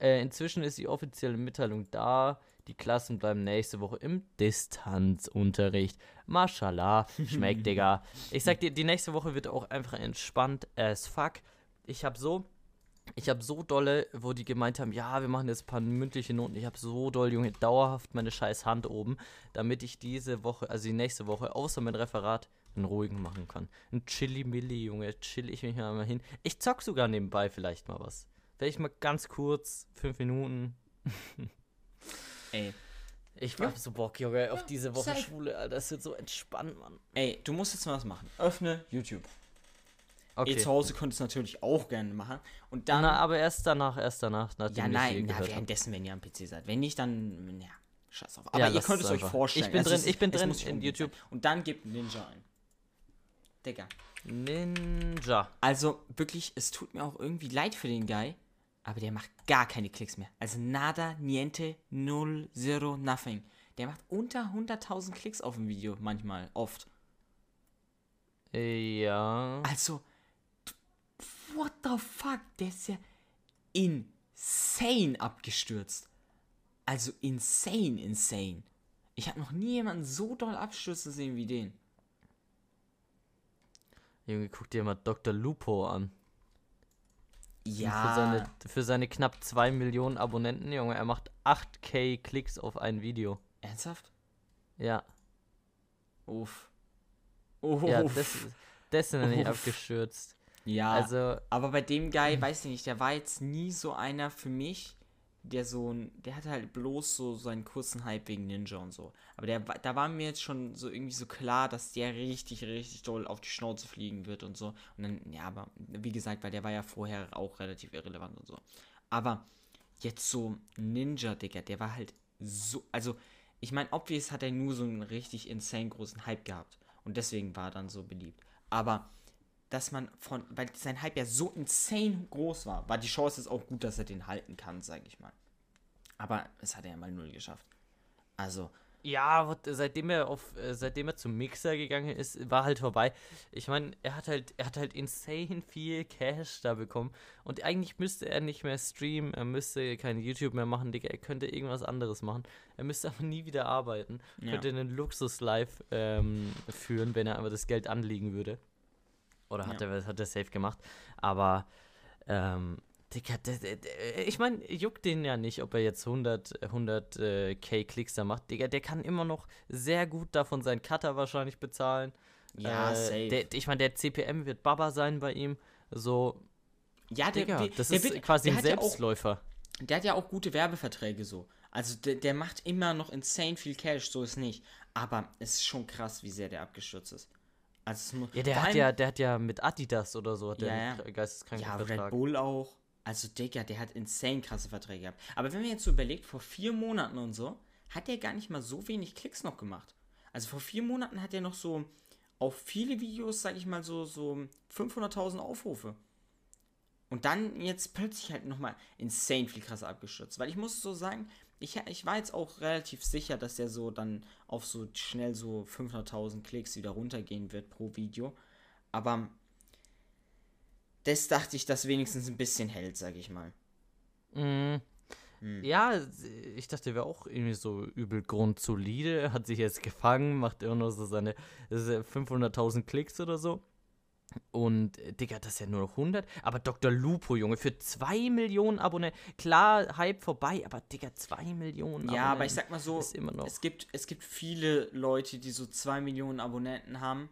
Äh, inzwischen ist die offizielle Mitteilung da. Die Klassen bleiben nächste Woche im Distanzunterricht. Mashallah, schmeckt, Digga. Ich sag dir, die nächste Woche wird auch einfach entspannt as fuck. Ich habe so, ich habe so dolle, wo die gemeint haben, ja, wir machen jetzt ein paar mündliche Noten. Ich habe so doll, Junge, dauerhaft meine scheiß Hand oben, damit ich diese Woche, also die nächste Woche, außer mein Referat, einen ruhigen machen kann. Ein Chili-Milli, Junge, chill ich mich mal hin. Ich zock sogar nebenbei vielleicht mal was. Vielleicht mal ganz kurz, fünf Minuten.
Ey,
Ich hab so Bock, Junge, auf diese Woche
safe.
Schule, Alter. Das wird so entspannt, Mann.
ey, du musst jetzt mal was machen. Öffne YouTube.
Okay.
Ey, zu Hause könntest du natürlich auch gerne machen. Und dann.
Na, aber erst danach, erst danach,
ja, nein, na, währenddessen, wenn ihr am PC seid. Wenn nicht, dann. Ja, scheiß auf. Aber
Ja,
ihr könnt
es
es euch vorstellen.
Ich bin
Es
drin, ich bin
es
drin in YouTube.
sein. Und dann gebt Ninja ein. Digga.
Ninja.
Also wirklich, es tut mir auch irgendwie leid für den Guy. Aber der macht gar keine Klicks mehr. Also nada, niente, null, zero, nothing. Der macht unter 100.000 Klicks auf ein Video manchmal, oft.
Ja.
Also, what the fuck? Der ist ja insane abgestürzt. Also insane, insane. Ich habe noch nie jemanden so doll abstürzen sehen wie den.
Junge, guck dir mal Dr. Lupo an.
Ja.
Für seine, für seine knapp 2 Millionen Abonnenten, Junge, er macht 8k Klicks auf ein Video.
Ernsthaft?
Ja.
Uff. Uff.
Ja, das, das sind nicht abgestürzt.
ja.
Also,
Aber bei dem Guy, weiß ich nicht, der war jetzt nie so einer für mich, der so ein, der hatte halt bloß so seinen kurzen Hype wegen Ninja und so. Aber der, da war mir jetzt schon so irgendwie so klar, dass der richtig, richtig doll auf die Schnauze fliegen wird und so. Und dann, ja, aber wie gesagt, weil der war ja vorher auch relativ irrelevant und so. Aber jetzt so Ninja, Digga, der war halt so, also, ich meine, obvious hat er nur so einen richtig insane großen Hype gehabt. Und deswegen war er dann so beliebt. Aber dass man von, weil sein Hype ja so insane groß war, war die Chance jetzt auch gut, dass er den halten kann, sage ich mal. Aber es hat er ja mal null geschafft. Also,
ja, seitdem er auf, äh, seitdem er zum Mixer gegangen ist, war halt vorbei. Ich meine, er hat halt, er hat halt insane viel Cash da bekommen. Und eigentlich müsste er nicht mehr streamen, er müsste kein YouTube mehr machen, Digga. Er könnte irgendwas anderes machen. Er müsste aber nie wieder arbeiten.
Ja.
Könnte einen Luxus-Life ähm, führen, wenn er einfach das Geld anlegen würde. Oder hat,
Ja.
er, hat er safe gemacht. Aber, ähm, Digga, ich meine, juckt den ja nicht, ob er jetzt 100, 100 äh, K Klicks da macht. Digga, der kann immer noch sehr gut davon seinen Cutter wahrscheinlich bezahlen.
ja,
Äh,
safe.
Der, ich meine, der CPM wird Baba sein bei ihm. So,
ja, der,
Digga,
der,
das ist
wird-
quasi ein
hat ja auch,
Selbstläufer.
Der hat ja auch gute Werbeverträge so. Also der, der macht immer noch insane viel Cash, so ist nicht. Aber es ist schon krass, wie sehr der abgestürzt ist. Also
Ja, der hat ja, der hat ja mit Adidas oder so hat der
Ja,
einen
ja.
kr- geisteskranken
Ja, Red
Vertrag.
Bull auch. Also, Digga, der hat insane krasse Verträge gehabt. Aber wenn man jetzt so überlegt, vor vier Monaten und so, hat der gar nicht mal so wenig Klicks noch gemacht. Also vor vier Monaten hat er noch so auf viele Videos, sag ich mal, so, so 500.000 Aufrufe. Und dann jetzt plötzlich halt nochmal insane viel krasser abgestürzt. Weil ich muss so sagen, ich, ich war jetzt auch relativ sicher, dass er so dann auf so schnell so 500.000 Klicks wieder runtergehen wird pro Video. Aber das dachte ich, dass wenigstens ein bisschen hält, sag ich mal.
Mhm.
Hm.
Ja, ich dachte, der wäre auch irgendwie so übel grundsolide, hat sich jetzt gefangen, macht immer noch so seine das ist ja 500.000 Klicks oder so. Und, äh, Digga, das ist ja nur noch 100. Aber Dr. Lupo, Junge, für 2 Millionen Abonnenten. Klar, Hype vorbei, aber, Digga, 2 Millionen
Ja, aber ich sag mal so, es gibt, es gibt viele Leute, die so 2 Millionen Abonnenten haben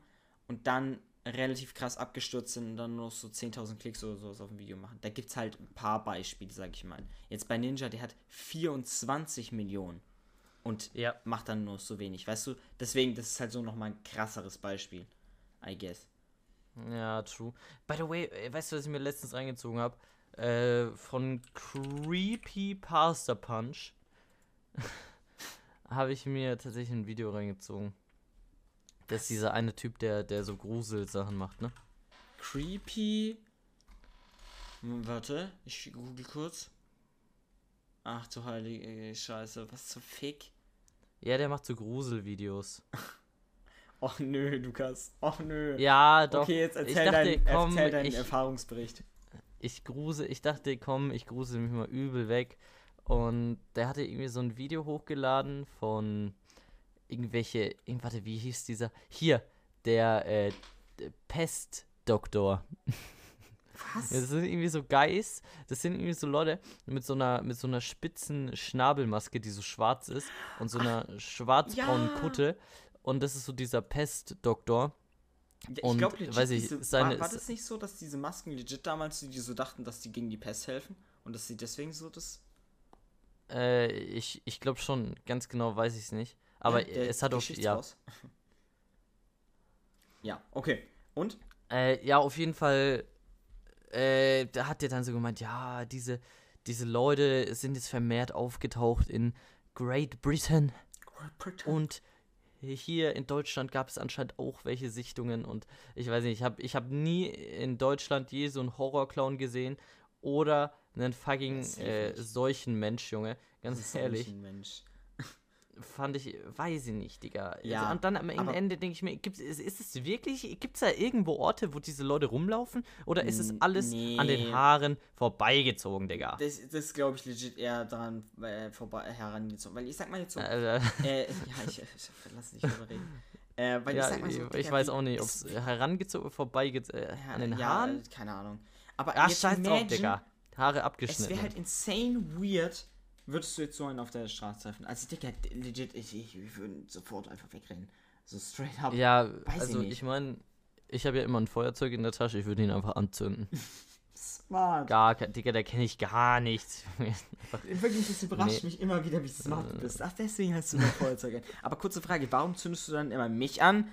und dann relativ krass abgestürzt sind und dann nur noch so 10.000 Klicks oder sowas auf dem Video machen. Da gibt es halt ein paar Beispiele, sag ich mal. Jetzt bei Ninja, der hat 24 Millionen und
Ja.
macht dann nur so wenig, weißt du? Deswegen, das ist halt so nochmal ein krasseres Beispiel, I guess.
Ja, true. By the way, äh, weißt du, was ich mir letztens reingezogen habe? Äh, von Creepy Pasta Punch habe ich mir tatsächlich ein Video reingezogen. Das ist dieser eine Typ, der, der so Gruselsachen macht, ne?
Creepy. Hm, Warte, ich google kurz. Ach du heilige Scheiße, was zum Fick?
Ja, der macht so Gruselvideos.
Och nö, Lukas. Och nö.
Ja, doch.
okay, jetzt erzähl,
dachte,
dein,
komm,
erzähl deinen
ich-
Erfahrungsbericht.
ich grusel, ich dachte, komm, ich grusel mich mal übel weg. Und der hatte irgendwie so ein Video hochgeladen von irgendwelche, irgend- warte, wie hieß dieser? Hier, der äh, Pestdoktor.
Was?
Ja, das sind irgendwie so Guys, das sind irgendwie so Leute mit so einer, mit so einer spitzen Schnabelmaske, die so schwarz ist und so einer schwarzbraunen
ja.
Kutte. Und das ist so dieser Pestdoktor.
ich
und,
glaube legit,
weiß ich,
diese,
seine-
war, war das nicht so, dass diese Masken legit damals die so dachten, dass die gegen die Pest helfen? Und dass sie deswegen so das.
Äh, ich ich glaube schon, ganz genau weiß ich es nicht. Aber
Ja, der
es hat auf, ja,
ja, okay. Und?
Äh, ja, auf jeden Fall, äh, da hat der dann so gemeint, ja, diese, diese Leute sind jetzt vermehrt aufgetaucht in Great Britain und hier in Deutschland gab es anscheinend auch welche Sichtungen und ich weiß nicht, ich habe ich hab nie in Deutschland je so einen Horrorclown gesehen oder einen fucking äh, solchen Mensch, Junge. Ganz ehrlich.
Mensch.
Fand ich, weiß ich nicht, Digga.
Ja,
also, und dann am Ende denke ich mir, gibt's, ist, ist es wirklich, gibt es da irgendwo Orte, wo diese Leute rumlaufen? Oder ist es alles an den
nee.
Haaren vorbeigezogen, Digga?
Das, das glaube ich legit eher daran äh, vorbei herangezogen. Weil ich sag mal jetzt so,
Äh,
äh, ja, ich, ich lass dich drüber reden. Äh, weil
ja,
ich sag mal so,
ich,
Digga,
weiß
wie-
auch nicht, ob es herangezogen, vorbeigezogen, äh, an den
ja,
Haaren?
keine Ahnung. Aber
Ach,
jetzt
scheiß drauf,
imagine,
Digga. Haare
Es
abgeschnitten.
wäre halt insane weird, würdest du jetzt so einen auf der Straße treffen. Also, Digga, legit, ich, ich, ich würde sofort einfach wegrennen. So straight up.
ja,
weiß ich
also
nicht.
ich meine, ich habe ja immer ein Feuerzeug in der Tasche, ich würde ihn einfach anzünden.
Smart.
Gar Digga, da kenne ich gar nichts.
Wirklich, das überrascht
Nee.
mich immer wieder, wie smart du
Äh.
bist. Ach, deswegen hast du noch Feuerzeug. Aber kurze Frage, warum zündest du dann immer mich an?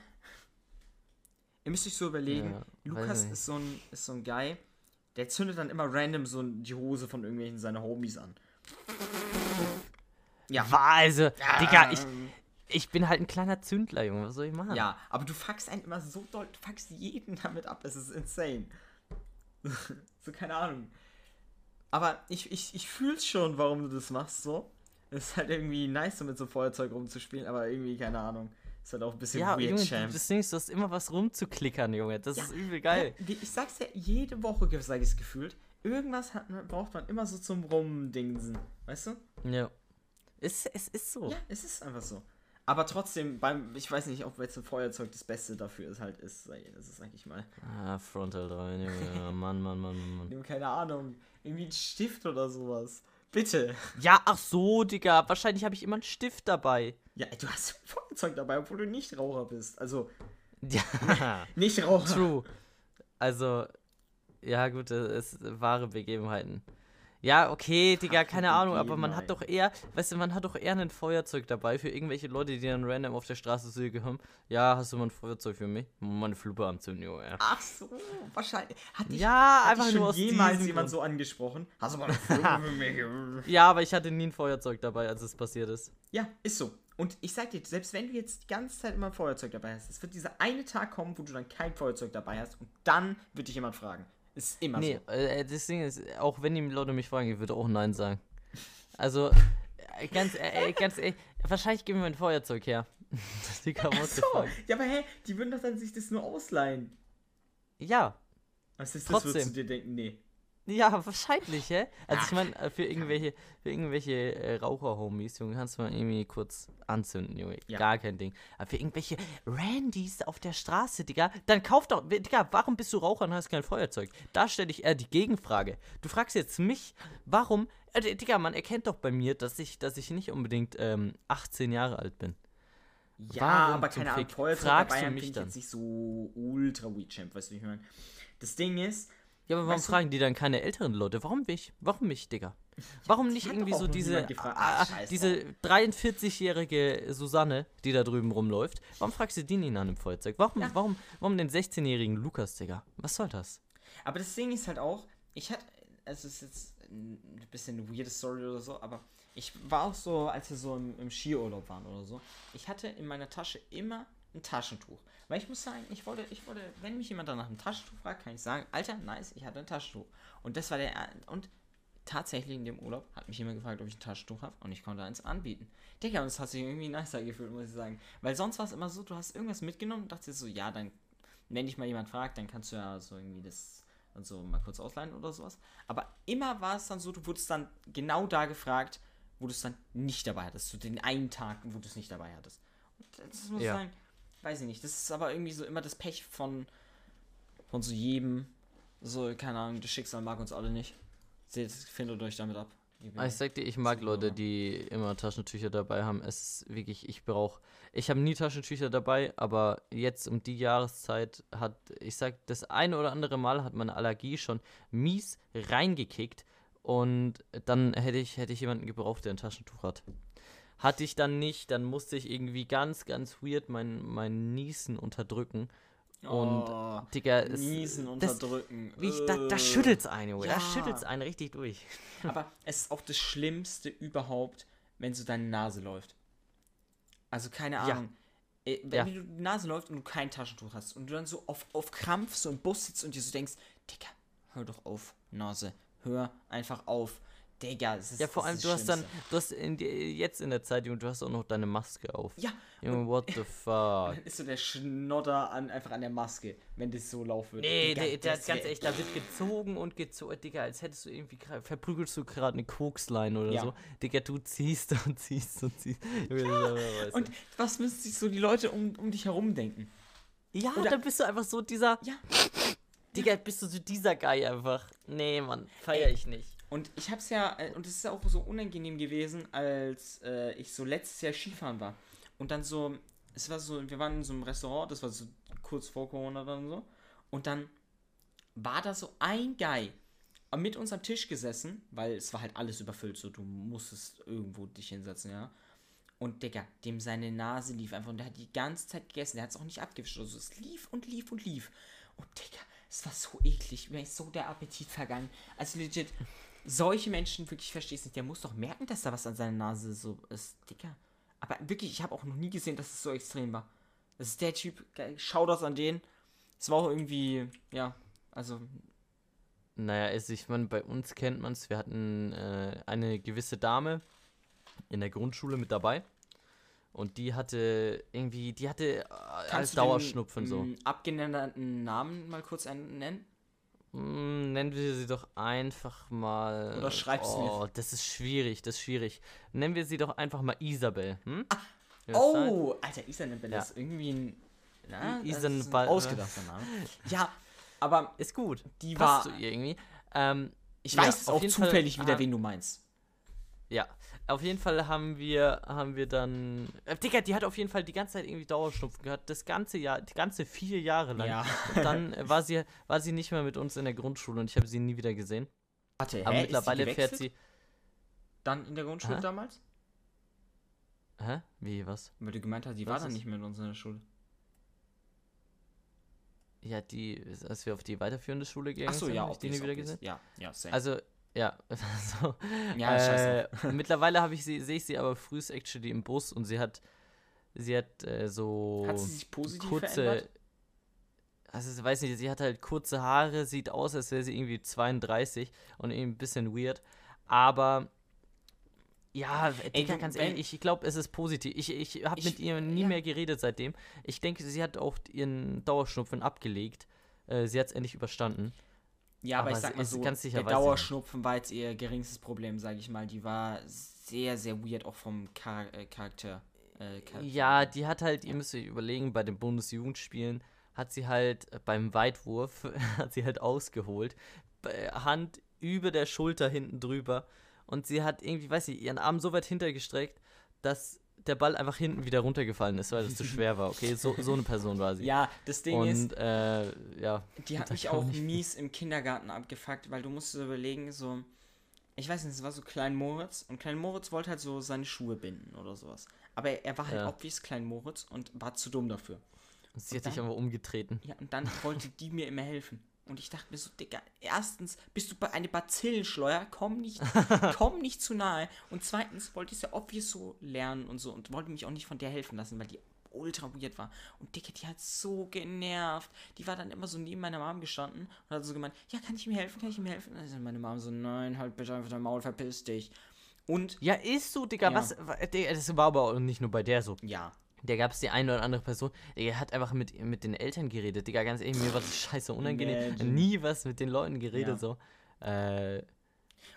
Ihr müsst euch so überlegen,
Ja,
Lukas ist so, ein, ist so ein Guy, der zündet dann immer random so die Hose von irgendwelchen seiner Homies an. Ja.
War also, Digga, ich, ich bin halt ein kleiner Zündler, Junge, was soll ich machen?
Ja, aber du fuckst einen immer so doll, du fuckst jeden damit ab, es ist insane. so, keine Ahnung. Aber ich, ich, ich fühl's schon, warum du das machst, so. Es ist halt irgendwie nice, so mit so Feuerzeug rumzuspielen, aber irgendwie, keine Ahnung. Ist halt auch ein bisschen
Ja,
weird,
Junge,
Champ.
das Ding ist, du hast immer was rumzuklickern, Junge. Das
Ja,
ist übel geil.
Ja, ich sag's ja, jede Woche sag ich's gefühlt. Irgendwas hat, braucht man immer so zum Rumdingsen. Weißt du?
Ja. Es, es ist so.
Ja, es ist einfach so. Aber trotzdem, beim, ich weiß nicht, ob jetzt ein Feuerzeug das Beste dafür ist, halt ist, das ist eigentlich mal.
Ah, Frontal 3, Junge. Ja, Mann, Mann, Mann, Mann, Mann.
Nimm keine Ahnung, irgendwie ein Stift oder sowas. Bitte.
Ja, ach so, Digga. Wahrscheinlich habe ich immer einen Stift dabei.
Ja, du hast ein Feuerzeug dabei, obwohl du nicht Raucher bist. Also,
Ja,
nicht Raucher.
true. Also, ja, gut, es ist wahre Begebenheiten. Ja, okay, Digga, keine Ahnung, aber man hat doch eher, weißt du, man hat doch eher ein Feuerzeug dabei für irgendwelche Leute, die dann random auf der Straße dir kommen. Ja, hast du mal ein Feuerzeug für mich? Meine Fluppe anzünden, Junge.
Ach so, wahrscheinlich. Hat dich,
Ja,
hat
einfach
dich schon jemals jemand
Grund.
so angesprochen? Hast du mal eine Fluppe für mich?
Ja, aber ich hatte nie ein Feuerzeug dabei, als es passiert ist.
Ja, ist so. Und ich sag dir, selbst wenn du jetzt die ganze Zeit immer ein Feuerzeug dabei hast, es wird dieser eine Tag kommen, wo du dann kein Feuerzeug dabei hast und dann wird dich jemand fragen. Ist immer
Nee,
so.
äh, das Ding ist, auch wenn die Leute mich fragen, ich würde auch Nein sagen. Also, äh, ganz, äh, äh, ganz ehrlich, wahrscheinlich geben wir ein Feuerzeug her. What the
So, ja, aber hä, die würden doch dann sich das nur ausleihen.
Ja,
Was ist das,
Trotzdem.
würdest du dir denken? Nee.
Ja, wahrscheinlich, hä? Also ich meine, äh, für irgendwelche, für irgendwelche äh, Raucher-Homies, Junge, kannst du mal irgendwie kurz anzünden, Junge.
Ja.
Gar kein Ding. Aber für irgendwelche Randys auf der Straße, Digga, dann kauf doch, Digga, warum bist du Raucher und hast kein Feuerzeug? Da stelle ich eher die Gegenfrage. Du fragst jetzt mich, warum, äh, Digga, man erkennt doch bei mir, dass ich, dass ich nicht unbedingt ähm, 18 Jahre alt bin.
Ja,
Warum
aber keine Ahnung, Feuerzeug
fragst
dabei
du mich
finde ich
dann?
jetzt nicht so ultra weed weißt du, wie ich meine? Das Ding ist,
Ja, aber warum
Weißt du-
fragen die dann keine älteren Leute? Warum mich? Warum mich, Digga? Warum nicht irgendwie so diese, ah, diese 43-jährige Susanne, die da drüben rumläuft? Warum fragst du die nie nach einem Feuerzeug? Warum,
Ja.
warum, warum den 16-jährigen Lukas, Digga? Was soll das?
aber das Ding ist halt auch, ich hatte, es ist jetzt ein bisschen eine weirde Story oder so, aber ich war auch so, als wir so im, im Skiurlaub waren oder so, ich hatte in meiner Tasche immer ein Taschentuch. Weil ich muss sagen, ich wollte, ich wollte, wenn mich jemand dann nach einem Taschentuch fragt, kann ich sagen, Alter, nice, ich hatte ein Taschentuch. Und das war der, und tatsächlich in dem Urlaub hat mich jemand gefragt, ob ich ein Taschentuch habe und ich konnte eins anbieten. Digga, und das hat sich irgendwie nicer gefühlt, muss ich sagen. Weil sonst war es immer so, du hast irgendwas mitgenommen und dachtest so, ja, dann, wenn dich mal jemand fragt, dann kannst du ja so irgendwie das und so mal kurz ausleihen oder sowas. Aber immer war es dann so, du wurdest dann genau da gefragt, wo du es dann nicht dabei hattest. Zu den einen Tag, wo du es nicht dabei hattest. Und das muss ich
Ja.
sagen, weiß ich nicht. Das ist aber irgendwie so immer das Pech von, von so jedem. So, keine Ahnung, das Schicksal mag uns alle nicht. Seht, findet euch damit ab.
Ah, Ich sag dir, ich mag. Leute, die immer Taschentücher dabei haben. Es ist wirklich, ich brauche. Ich habe nie Taschentücher dabei, aber jetzt um die Jahreszeit hat, ich sag, das eine oder andere Mal hat meine Allergie schon mies reingekickt und dann hätte ich, hätte ich jemanden gebraucht, der ein Taschentuch hat. Hatte ich dann nicht, dann musste ich irgendwie ganz, ganz weird mein, mein Niesen unterdrücken. Und,
oh,
Digga, es,
Niesen
das-
unterdrücken.
wie ich, da, da
äh.
schüttelt's einen, Junge. Da
ja.
schüttelt's einen richtig durch.
Aber es ist auch das Schlimmste überhaupt, wenn so deine Nase läuft. Also keine
Ja.
Ahnung. Äh, Wenn
Ja.
dir die Nase läuft und du kein Taschentuch hast und du dann so auf, auf Krampf so im Bus sitzt und dir so denkst, Digga, hör doch auf, Nase, hör einfach auf. Digga, es ist
Ja, vor allem,
ist
du hast dann, du hast in die, jetzt in der Zeit, Junge, du hast auch noch deine Maske auf.
Ja,
Junge, what the fuck?
dann ist so der Schnodder an, einfach an der Maske, wenn das so laufen würde.
Nee,
Digga,
der, der,
das
ganz ehrlich, da wird gezogen und gezogen, Digga, als hättest du irgendwie, verprügelst du gerade eine Kokslein oder
Ja.
so. Digga, du ziehst und ziehst und ziehst. Ist du.
Und was müssen sich so die Leute um, um dich herum denken?
ja,
oder-
dann bist du einfach so dieser,
Ja.
Digga, bist du so dieser Guy einfach. Nee, Mann, feier
Ey.
ich nicht.
Und ich hab's ja, äh, und es ist auch so unangenehm gewesen, als äh, ich so letztes Jahr Skifahren war. Und dann so, es war so, wir waren in so einem Restaurant, das war so kurz vor Corona dann so. Und dann war da so ein Guy mit uns am Tisch gesessen, weil es war halt alles überfüllt, so du musstest irgendwo dich hinsetzen, ja. Und Digga, dem seine Nase lief einfach und der hat die ganze Zeit gegessen, der hat es auch nicht abgewischt. Also es lief und lief und lief. Und Digga, es war so eklig, mir ist so der Appetit vergangen. Also legit, solche Menschen, wirklich, ich verstehe es nicht, der muss doch merken, dass da was an seiner Nase so ist, Digga. Aber wirklich, ich habe auch noch nie gesehen, dass es so extrem war. Das ist der Typ, schau das an den. Es war auch irgendwie, ja, also,
Naja, also ich meine, bei uns kennt man es. Wir hatten äh, eine gewisse Dame in der Grundschule mit dabei. Und die hatte irgendwie, die hatte äh, als Dauerschnupfen
den,
so.
m, abgenannten Namen mal kurz nennen?
Mm, nennen wir sie doch einfach mal.
Oder schreib's mir.
Oh, das ist schwierig, das ist schwierig. Nennen wir sie doch einfach mal Isabel. Hm? Sein?
Oh, Alter, Isabel
Ja.
ist irgendwie ein, na,
Isabel-
ein ausgedachter Name. Ja, aber
Ist gut.
die
Passt
war,
irgendwie. Ähm,
ich weiß auch
jeden Fall
zufällig wieder,
haben-
wen du meinst.
Ja, auf jeden Fall haben wir, haben wir dann. Äh, Digga, die hat auf jeden Fall die ganze Zeit irgendwie Dauerschnupfen gehabt. Das ganze Jahr, die ganze vier Jahre lang.
Ja.
Und dann äh, war sie, war sie nicht mehr mit uns in der Grundschule und ich habe sie nie wieder gesehen.
Warte,
Aber
hä,
mittlerweile
ist die
fährt sie.
Dann in der Grundschule
Hä?
damals?
Hä? Wie, was?
Weil du gemeint hast, die
Was
war dann
ist-
nicht mehr in unserer Schule.
Ja, die, als wir auf die weiterführende Schule gegangen
Achso,
sind,
ja,
hab ich die nie wieder gesehen.
Ja, ja, same.
Also, ja, so.
ja, scheiße.
äh, mittlerweile habe ich sie, sehe ich sie aber frühst actually im Bus und sie hat, sie hat äh, so
Hat sie sich positiv
kurze,
verändert?
also ich weiß nicht, sie hat halt kurze Haare, sieht aus, als wäre sie irgendwie 32 und irgendwie ein bisschen weird, aber ja, Digga,
du,
ganz ehrlich, ich glaube, es ist positiv. Ich, ich habe
Ich-
mit ihr nie
ja.
mehr geredet seitdem. Ich denke, sie hat auch ihren Dauerschnupfen abgelegt. Äh, sie hat es endlich überstanden.
Ja, aber,
aber
ich sag mal so, der. Dauerschnupfen war jetzt ihr geringstes Problem, sage ich mal. Die war sehr, sehr weird, auch vom Char äh, Charakter. Äh.
Ja, die hat halt, ihr müsst euch überlegen, bei den Bundesjugendspielen hat sie halt äh, beim Weitwurf, hat sie halt ausgeholt, Hand über der Schulter hinten drüber und sie hat irgendwie, weiß ich, ihren Arm so weit hintergestreckt, dass der Ball einfach hinten wieder runtergefallen ist, weil es zu schwer war. Okay, so, so eine Person war sie.
Ja, das Ding ist,
und äh, ja,
die hat mich auch
nicht-
mies im Kindergarten abgefuckt, weil du musst dir überlegen, so, ich weiß nicht, es war so Klein Moritz und Klein Moritz wollte halt so seine Schuhe binden oder sowas. Aber er, er war halt
Ja.
obvious Klein Moritz und war zu dumm dafür.
sie hat
dann-
dich einfach umgetreten.
Ja, und dann wollte die mir immer helfen. Und ich dachte mir so, Digga, erstens bist du bei eine Bazillenschleuer, komm nicht, komm nicht zu nahe. Und zweitens wollte ich es ja obvious so lernen und so und wollte mich auch nicht von der helfen lassen, weil die ultra weird war. Und Digga, die hat so genervt. Die war dann immer so neben meiner Mom gestanden und hat so gemeint, ja, kann ich ihm helfen, kann ich ihm helfen? Und dann ist meine Mom so, nein, halt bitte einfach dein Maul, verpiss dich. Und,
Ja, ist so, Digga,
Ja.
was, wa- Digga, das war aber auch nicht nur bei der so.
ja,
Da gab es die eine oder andere Person, die hat einfach mit, mit den Eltern geredet. Digga, ganz ehrlich, mir war das scheiße unangenehm.
Imagine.
Nie was mit den Leuten geredet,
Ja.
so. Äh,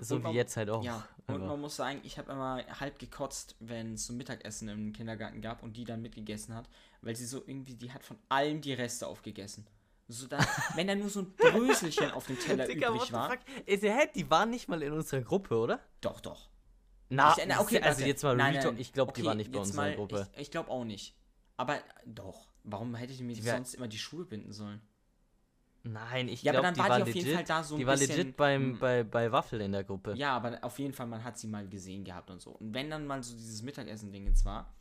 so
Und
wie
man-
jetzt halt auch.
Ja, und
einfach.
man muss sagen, ich habe immer halb gekotzt, wenn es so Mittagessen im Kindergarten gab und die dann mitgegessen hat, weil sie so irgendwie, die hat von allem die Reste aufgegessen. So dann, wenn da nur so ein Bröselchen auf dem Teller
Digga,
übrig war.
fuck? Die waren nicht mal in unserer Gruppe, oder?
Doch, doch.
Na,
Ich- na, okay,
also
warte.
jetzt mal Retalk, ich glaube, die
okay,
war nicht bei
jetzt
uns in
mal,
der Gruppe.
Ich, ich glaube auch nicht. Aber doch. Warum hätte ich mir
Die
sonst immer die Schuhe binden sollen?
Nein, ich
Ja, aber
glaube,
dann
die
war
war
die auf jeden
legit,
Fall da so ein
die war
bisschen,
legit beim,
hm.
bei, bei Waffel in der Gruppe.
Ja, aber auf jeden Fall, man hat sie mal gesehen gehabt und so. Und wenn dann mal so dieses Mittagessen-Ding jetzt war,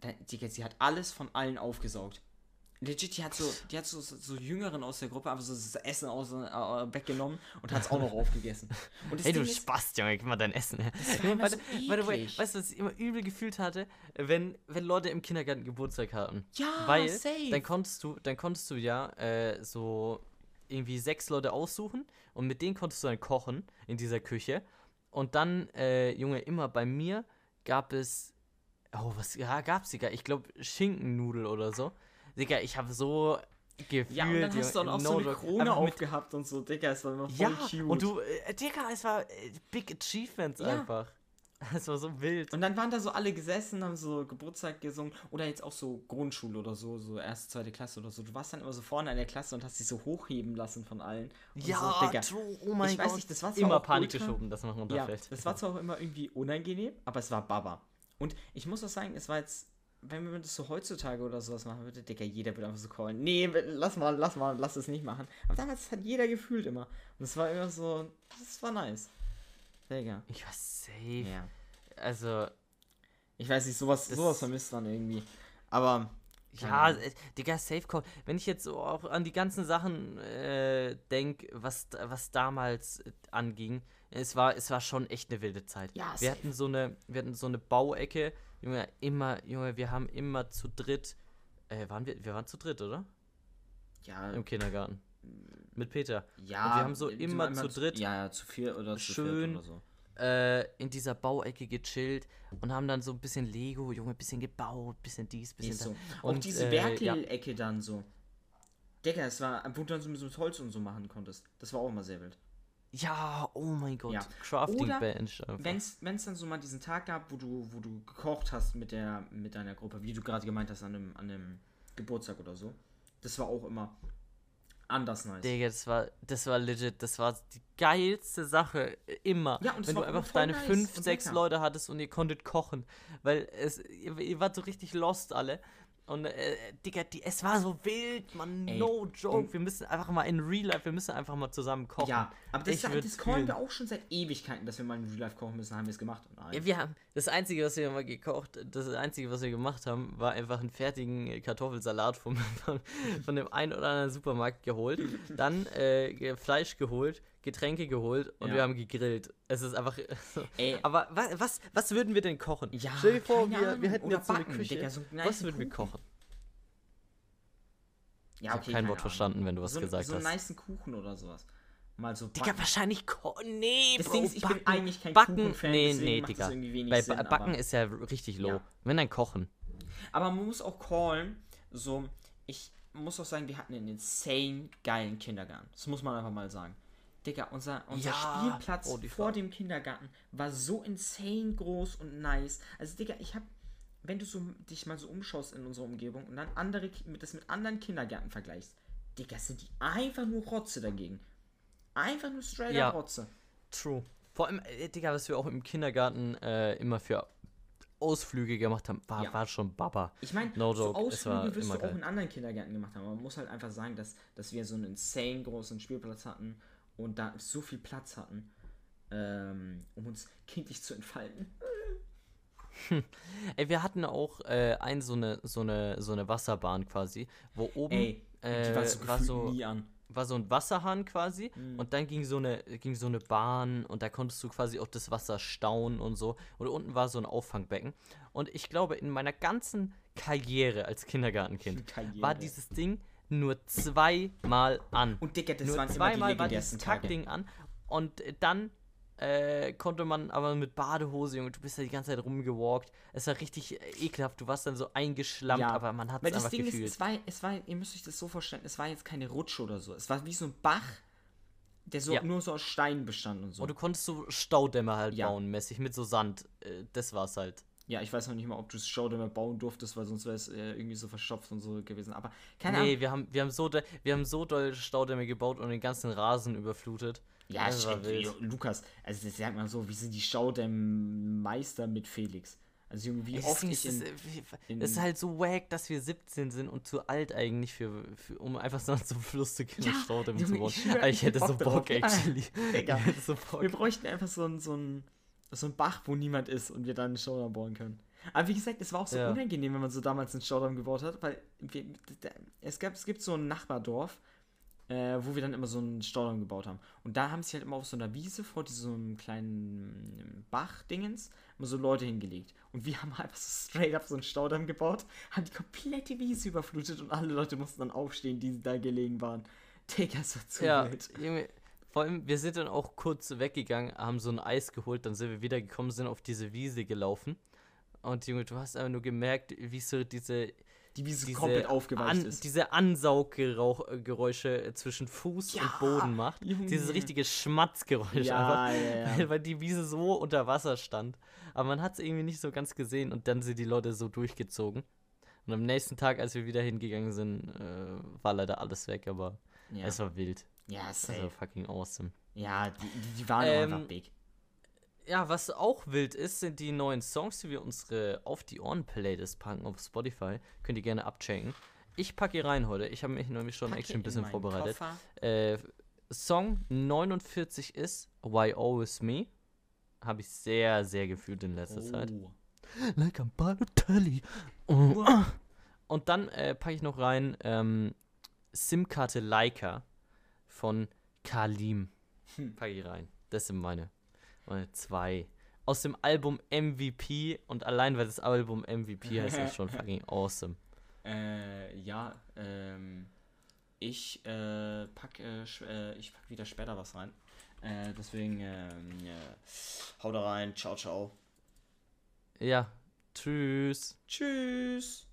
dann, Digga, sie hat alles von allen aufgesaugt. Legit, die hat so, die hat so, so, Jüngeren aus der Gruppe einfach so das Essen aus, äh, weggenommen und hat es auch noch aufgegessen.
Hey, du
Ding ist,
Spaß, Junge, gib mal dein Essen her. Warte,
so
warte, warte, weißt du, was ich immer übel gefühlt hatte, wenn, wenn Leute im Kindergarten Geburtstag hatten?
ja,
Weil
safe.
dann konntest du, dann konntest du ja äh, so irgendwie sechs Leute aussuchen und mit denen konntest du dann kochen in dieser Küche. Und dann, äh, Junge, immer bei mir gab es, oh, was ja, gab's, Digga? Ich glaube Schinkennudel oder so. Digga, ich habe so gefühlt.
Ja, und dann hast du dann auch so eine Krone aufgehabt und so, Digga, es war immer voll
Ja,
cute.
und du, äh, Digga, es war äh, Big Achievements
Ja.
einfach. Es war so wild.
Und dann waren da so alle gesessen, haben so Geburtstag gesungen oder jetzt auch so Grundschule oder so, so erste, zweite Klasse oder so. Du warst dann immer so vorne in der Klasse und hast dich so hochheben lassen von allen. Und
ja,
so, Digga.
true, oh mein
Ich weiß
Gott.
nicht, das war
immer Panik
ultra-
geschoben, dass man
Ja,
runterfällt.
das war zwar auch immer irgendwie unangenehm, aber es war Baba. Und ich muss auch sagen, es war jetzt, wenn man das so heutzutage oder sowas machen würde, Digga, jeder würde einfach so callen. Nee, lass mal, lass mal, lass es nicht machen. Aber damals hat jeder gefühlt immer. Und es war immer so, das war nice. Digga.
Ich war safe.
Ja.
Also,
Ich weiß nicht, sowas, sowas vermisst man irgendwie. Aber.
ja, äh, Digga, Safe Call. Wenn ich jetzt so auch an die ganzen Sachen äh, denke, was, was damals äh, anging, es war, es war schon echt eine wilde Zeit.
Ja,
wir
safe.
hatten so eine, wir hatten so eine Bauecke, Junge, immer, Junge, wir haben immer zu dritt, äh, waren wir, wir waren zu dritt, oder?
Ja,
Im Kindergarten. Mit Peter.
ja.
Und wir haben so immer
waren
zu dritt
Ja, ja, zu vier oder zu
schön
viert oder so.
äh, in dieser Bauecke gechillt und haben dann so ein bisschen Lego, Junge, ein bisschen gebaut, bisschen dies, bisschen
Ist
das.
so. Auch
Und,
diese
äh, ja.
Werkelecke dann so. Digga, es war, wo du dann so mit Holz und so machen konntest. Das war auch immer sehr wild.
Ja, oh mein Gott.
Ja.
Crafting
Oder
Bench.
Wenn es dann so mal diesen Tag gab, wo du, wo du gekocht hast mit, der, mit deiner Gruppe, wie du gerade gemeint hast, an einem, an einem Geburtstag oder so. Das war auch immer anders nice.
Digga, das war, das war legit, das war die geilste Sache immer.
Ja, und
wenn du einfach deine
nice
fünf, sechs. Leute hattest und ihr konntet kochen. Weil es, ihr, ihr wart so richtig lost alle. Und äh, Digga, die, es war so wild, man,
Ey,
no joke. Wir müssen einfach mal in Real Life, wir müssen einfach mal zusammen kochen.
Ja, aber das,
Ich
das, das
fühlen.
wir auch schon seit Ewigkeiten, dass wir mal in Real Life kochen müssen, haben wir es gemacht. Nein.
Ja, wir haben das Einzige, was wir mal gekocht, das Einzige, was wir gemacht haben, war einfach einen fertigen Kartoffelsalat vom, von, von dem einen oder anderen Supermarkt geholt, dann äh, Fleisch geholt, Getränke geholt und
Ja.
wir haben gegrillt. Es ist einfach. so.
Ey.
Aber wa, was, was würden wir denn kochen?
Ja,
Stell dir vor, wir,
Ahnung.
wir hätten
Oder
jetzt so eine Küche.
Digga, so einen
was würden wir
Kuchen.
kochen?
ja,
ich hab kein Wort
Ahnung.
verstanden, wenn du was
so,
gesagt
so einen
hast.
nicen Kuchen oder sowas. Mal so
Digga,
backen.
wahrscheinlich ko Nee,
Das
Bro,
Ding ist, ich bin
backen,
eigentlich kein
Backen,
Kuchenfan,
nee, nee, Digga. Bei
Sinn,
Ba- Backen ist ja richtig low.
Ja.
Wenn dann kochen.
Aber man muss auch callen, so, ich muss auch sagen, wir hatten einen insane geilen Kindergarten. Das muss man einfach mal sagen. Digga, unser, unser
Ja,
Spielplatz
oh,
vor dem Kindergarten war so insane groß und nice. Also, Digga, ich hab, wenn du so dich mal so umschaust in unserer Umgebung und dann andere, mit das mit anderen Kindergärten vergleichst, Digga, sind die einfach nur Rotze dagegen. Einfach nur straight
Ja.
Rotze.
True. Vor allem, äh, Digga, was wir auch im Kindergarten äh, immer für Ausflüge gemacht haben, war,
Ja.
war schon Baba.
Ich meine,
No
so Ausflüge wirst du auch
geil.
in anderen Kindergärten gemacht haben. Man muss halt einfach sagen, dass, dass wir so einen insane großen Spielplatz hatten und da so viel Platz hatten, ähm, um uns kindlich zu entfalten.
Ey, wir hatten auch äh, ein so eine, so, eine, so eine Wasserbahn quasi, wo oben
Ey,
äh,
war so
war, so, war so ein Wasserhahn quasi
Mhm.
und dann ging so, eine, ging so eine Bahn und da konntest du quasi auch das Wasser stauen und so. Und unten war so ein Auffangbecken. Und ich glaube, in meiner ganzen Karriere als Kindergartenkind
Karriere.
war dieses Ding nur zweimal an.
Und Digga, das
Nur
waren immer die
zweimal war dieses. Kackding an und dann äh, konnte man aber mit Badehose, Junge, du bist da die ganze Zeit rumgewalkt. Es war richtig äh, ekelhaft, du warst dann so eingeschlammt,
Ja,
aber man hat es
das
einfach
Ding
gefühlt.
ist, es war, es war, ihr müsst euch das so vorstellen, es war jetzt keine Rutsche oder so. Es war wie so ein Bach, der so
Ja.
nur so aus Stein bestand und so.
und du konntest so Staudämme halt
Ja.
bauen, mäßig, mit so Sand. Äh, das war's halt.
Ja, ich weiß noch nicht mal, ob du es Staudämme bauen durftest, weil sonst wäre es äh, irgendwie so verstopft und so gewesen. Aber keine
nee,
Ahnung.
wir haben, wir, haben so de, wir haben so doll Staudämme gebaut und den ganzen Rasen überflutet.
Ja,
das war wild.
Lukas, also das sagt man so, wie sind die Staudämmeister mit Felix? Also Junge, wie
das
oft ich
ist,
in,
das,
in-
das ist halt so wack, dass wir 17 sind und zu alt eigentlich für, für um einfach so zum Fluss zu gehen
Ja,
Staudämme zu bauen.
ich ich
ich hätte
hätt
so
Bock drauf.
actually.
Digga.
So Bock.
wir bräuchten einfach so einen so einen- so einen Bach, wo niemand ist und wir dann einen Staudamm bauen können. Aber wie gesagt, es war auch so
Ja.
unangenehm, wenn man so damals einen Staudamm gebaut hat, weil wir, es, gab, es gibt so ein Nachbardorf, äh, wo wir dann immer so einen Staudamm gebaut haben. Und da haben sich halt immer auf so einer Wiese vor diesem kleinen Bach-Dingens immer so Leute hingelegt. Und wir haben einfach so straight up so einen Staudamm gebaut, haben die komplette Wiese überflutet und alle Leute mussten dann aufstehen, die da gelegen waren. Digga, doch zu
Ja,
wild.
Vor allem, wir sind dann auch kurz weggegangen, haben so ein Eis geholt, dann sind wir wieder gekommen, sind auf diese Wiese gelaufen. Und Junge, du hast einfach nur gemerkt, wie so diese,
Die Wiese
diese,
komplett aufgeweicht
an,
ist.
diese Ansauggeräusche zwischen Fuß
Ja,
und Boden macht.
Junge.
Dieses richtige Schmatzgeräusch
ja,
einfach.
ja.
Weil, weil die Wiese so unter Wasser stand. Aber man hat es irgendwie nicht so ganz gesehen und dann sind die Leute so durchgezogen. Und am nächsten Tag, als wir wieder hingegangen sind, äh, war leider alles weg, aber es war wild.
Ja
war
safe.
fucking awesome.
Ja, die, die- die waren auch
Ähm,
einfach big.
Ja, was auch wild ist, sind die neuen Songs, die wir unsere auf die Ohren Playlist packen auf Spotify. Könnt ihr gerne abchecken. Ich packe hier rein heute. Ich habe mich nämlich schon echt ein
in
bisschen vorbereitet. Äh, Song 49 ist Why Always Me. Habe ich sehr, sehr gefühlt in letzter Zeit.
Oh.
Like a Balotelli. Oh. Und dann äh, packe ich noch rein ähm, SIM-Karte Leica von Kalim.
Hm.
Packe ich rein. Das sind meine, meine zwei. Aus dem Album MVP und allein weil das Album MVP heißt, ist schon fucking awesome.
Äh, ja, ähm, ich äh, pack, äh, äh, ich pack wieder später was rein. Äh, deswegen, ähm, ja, hau da rein, ciao, ciao.
Ja, tschüss.
Tschüss.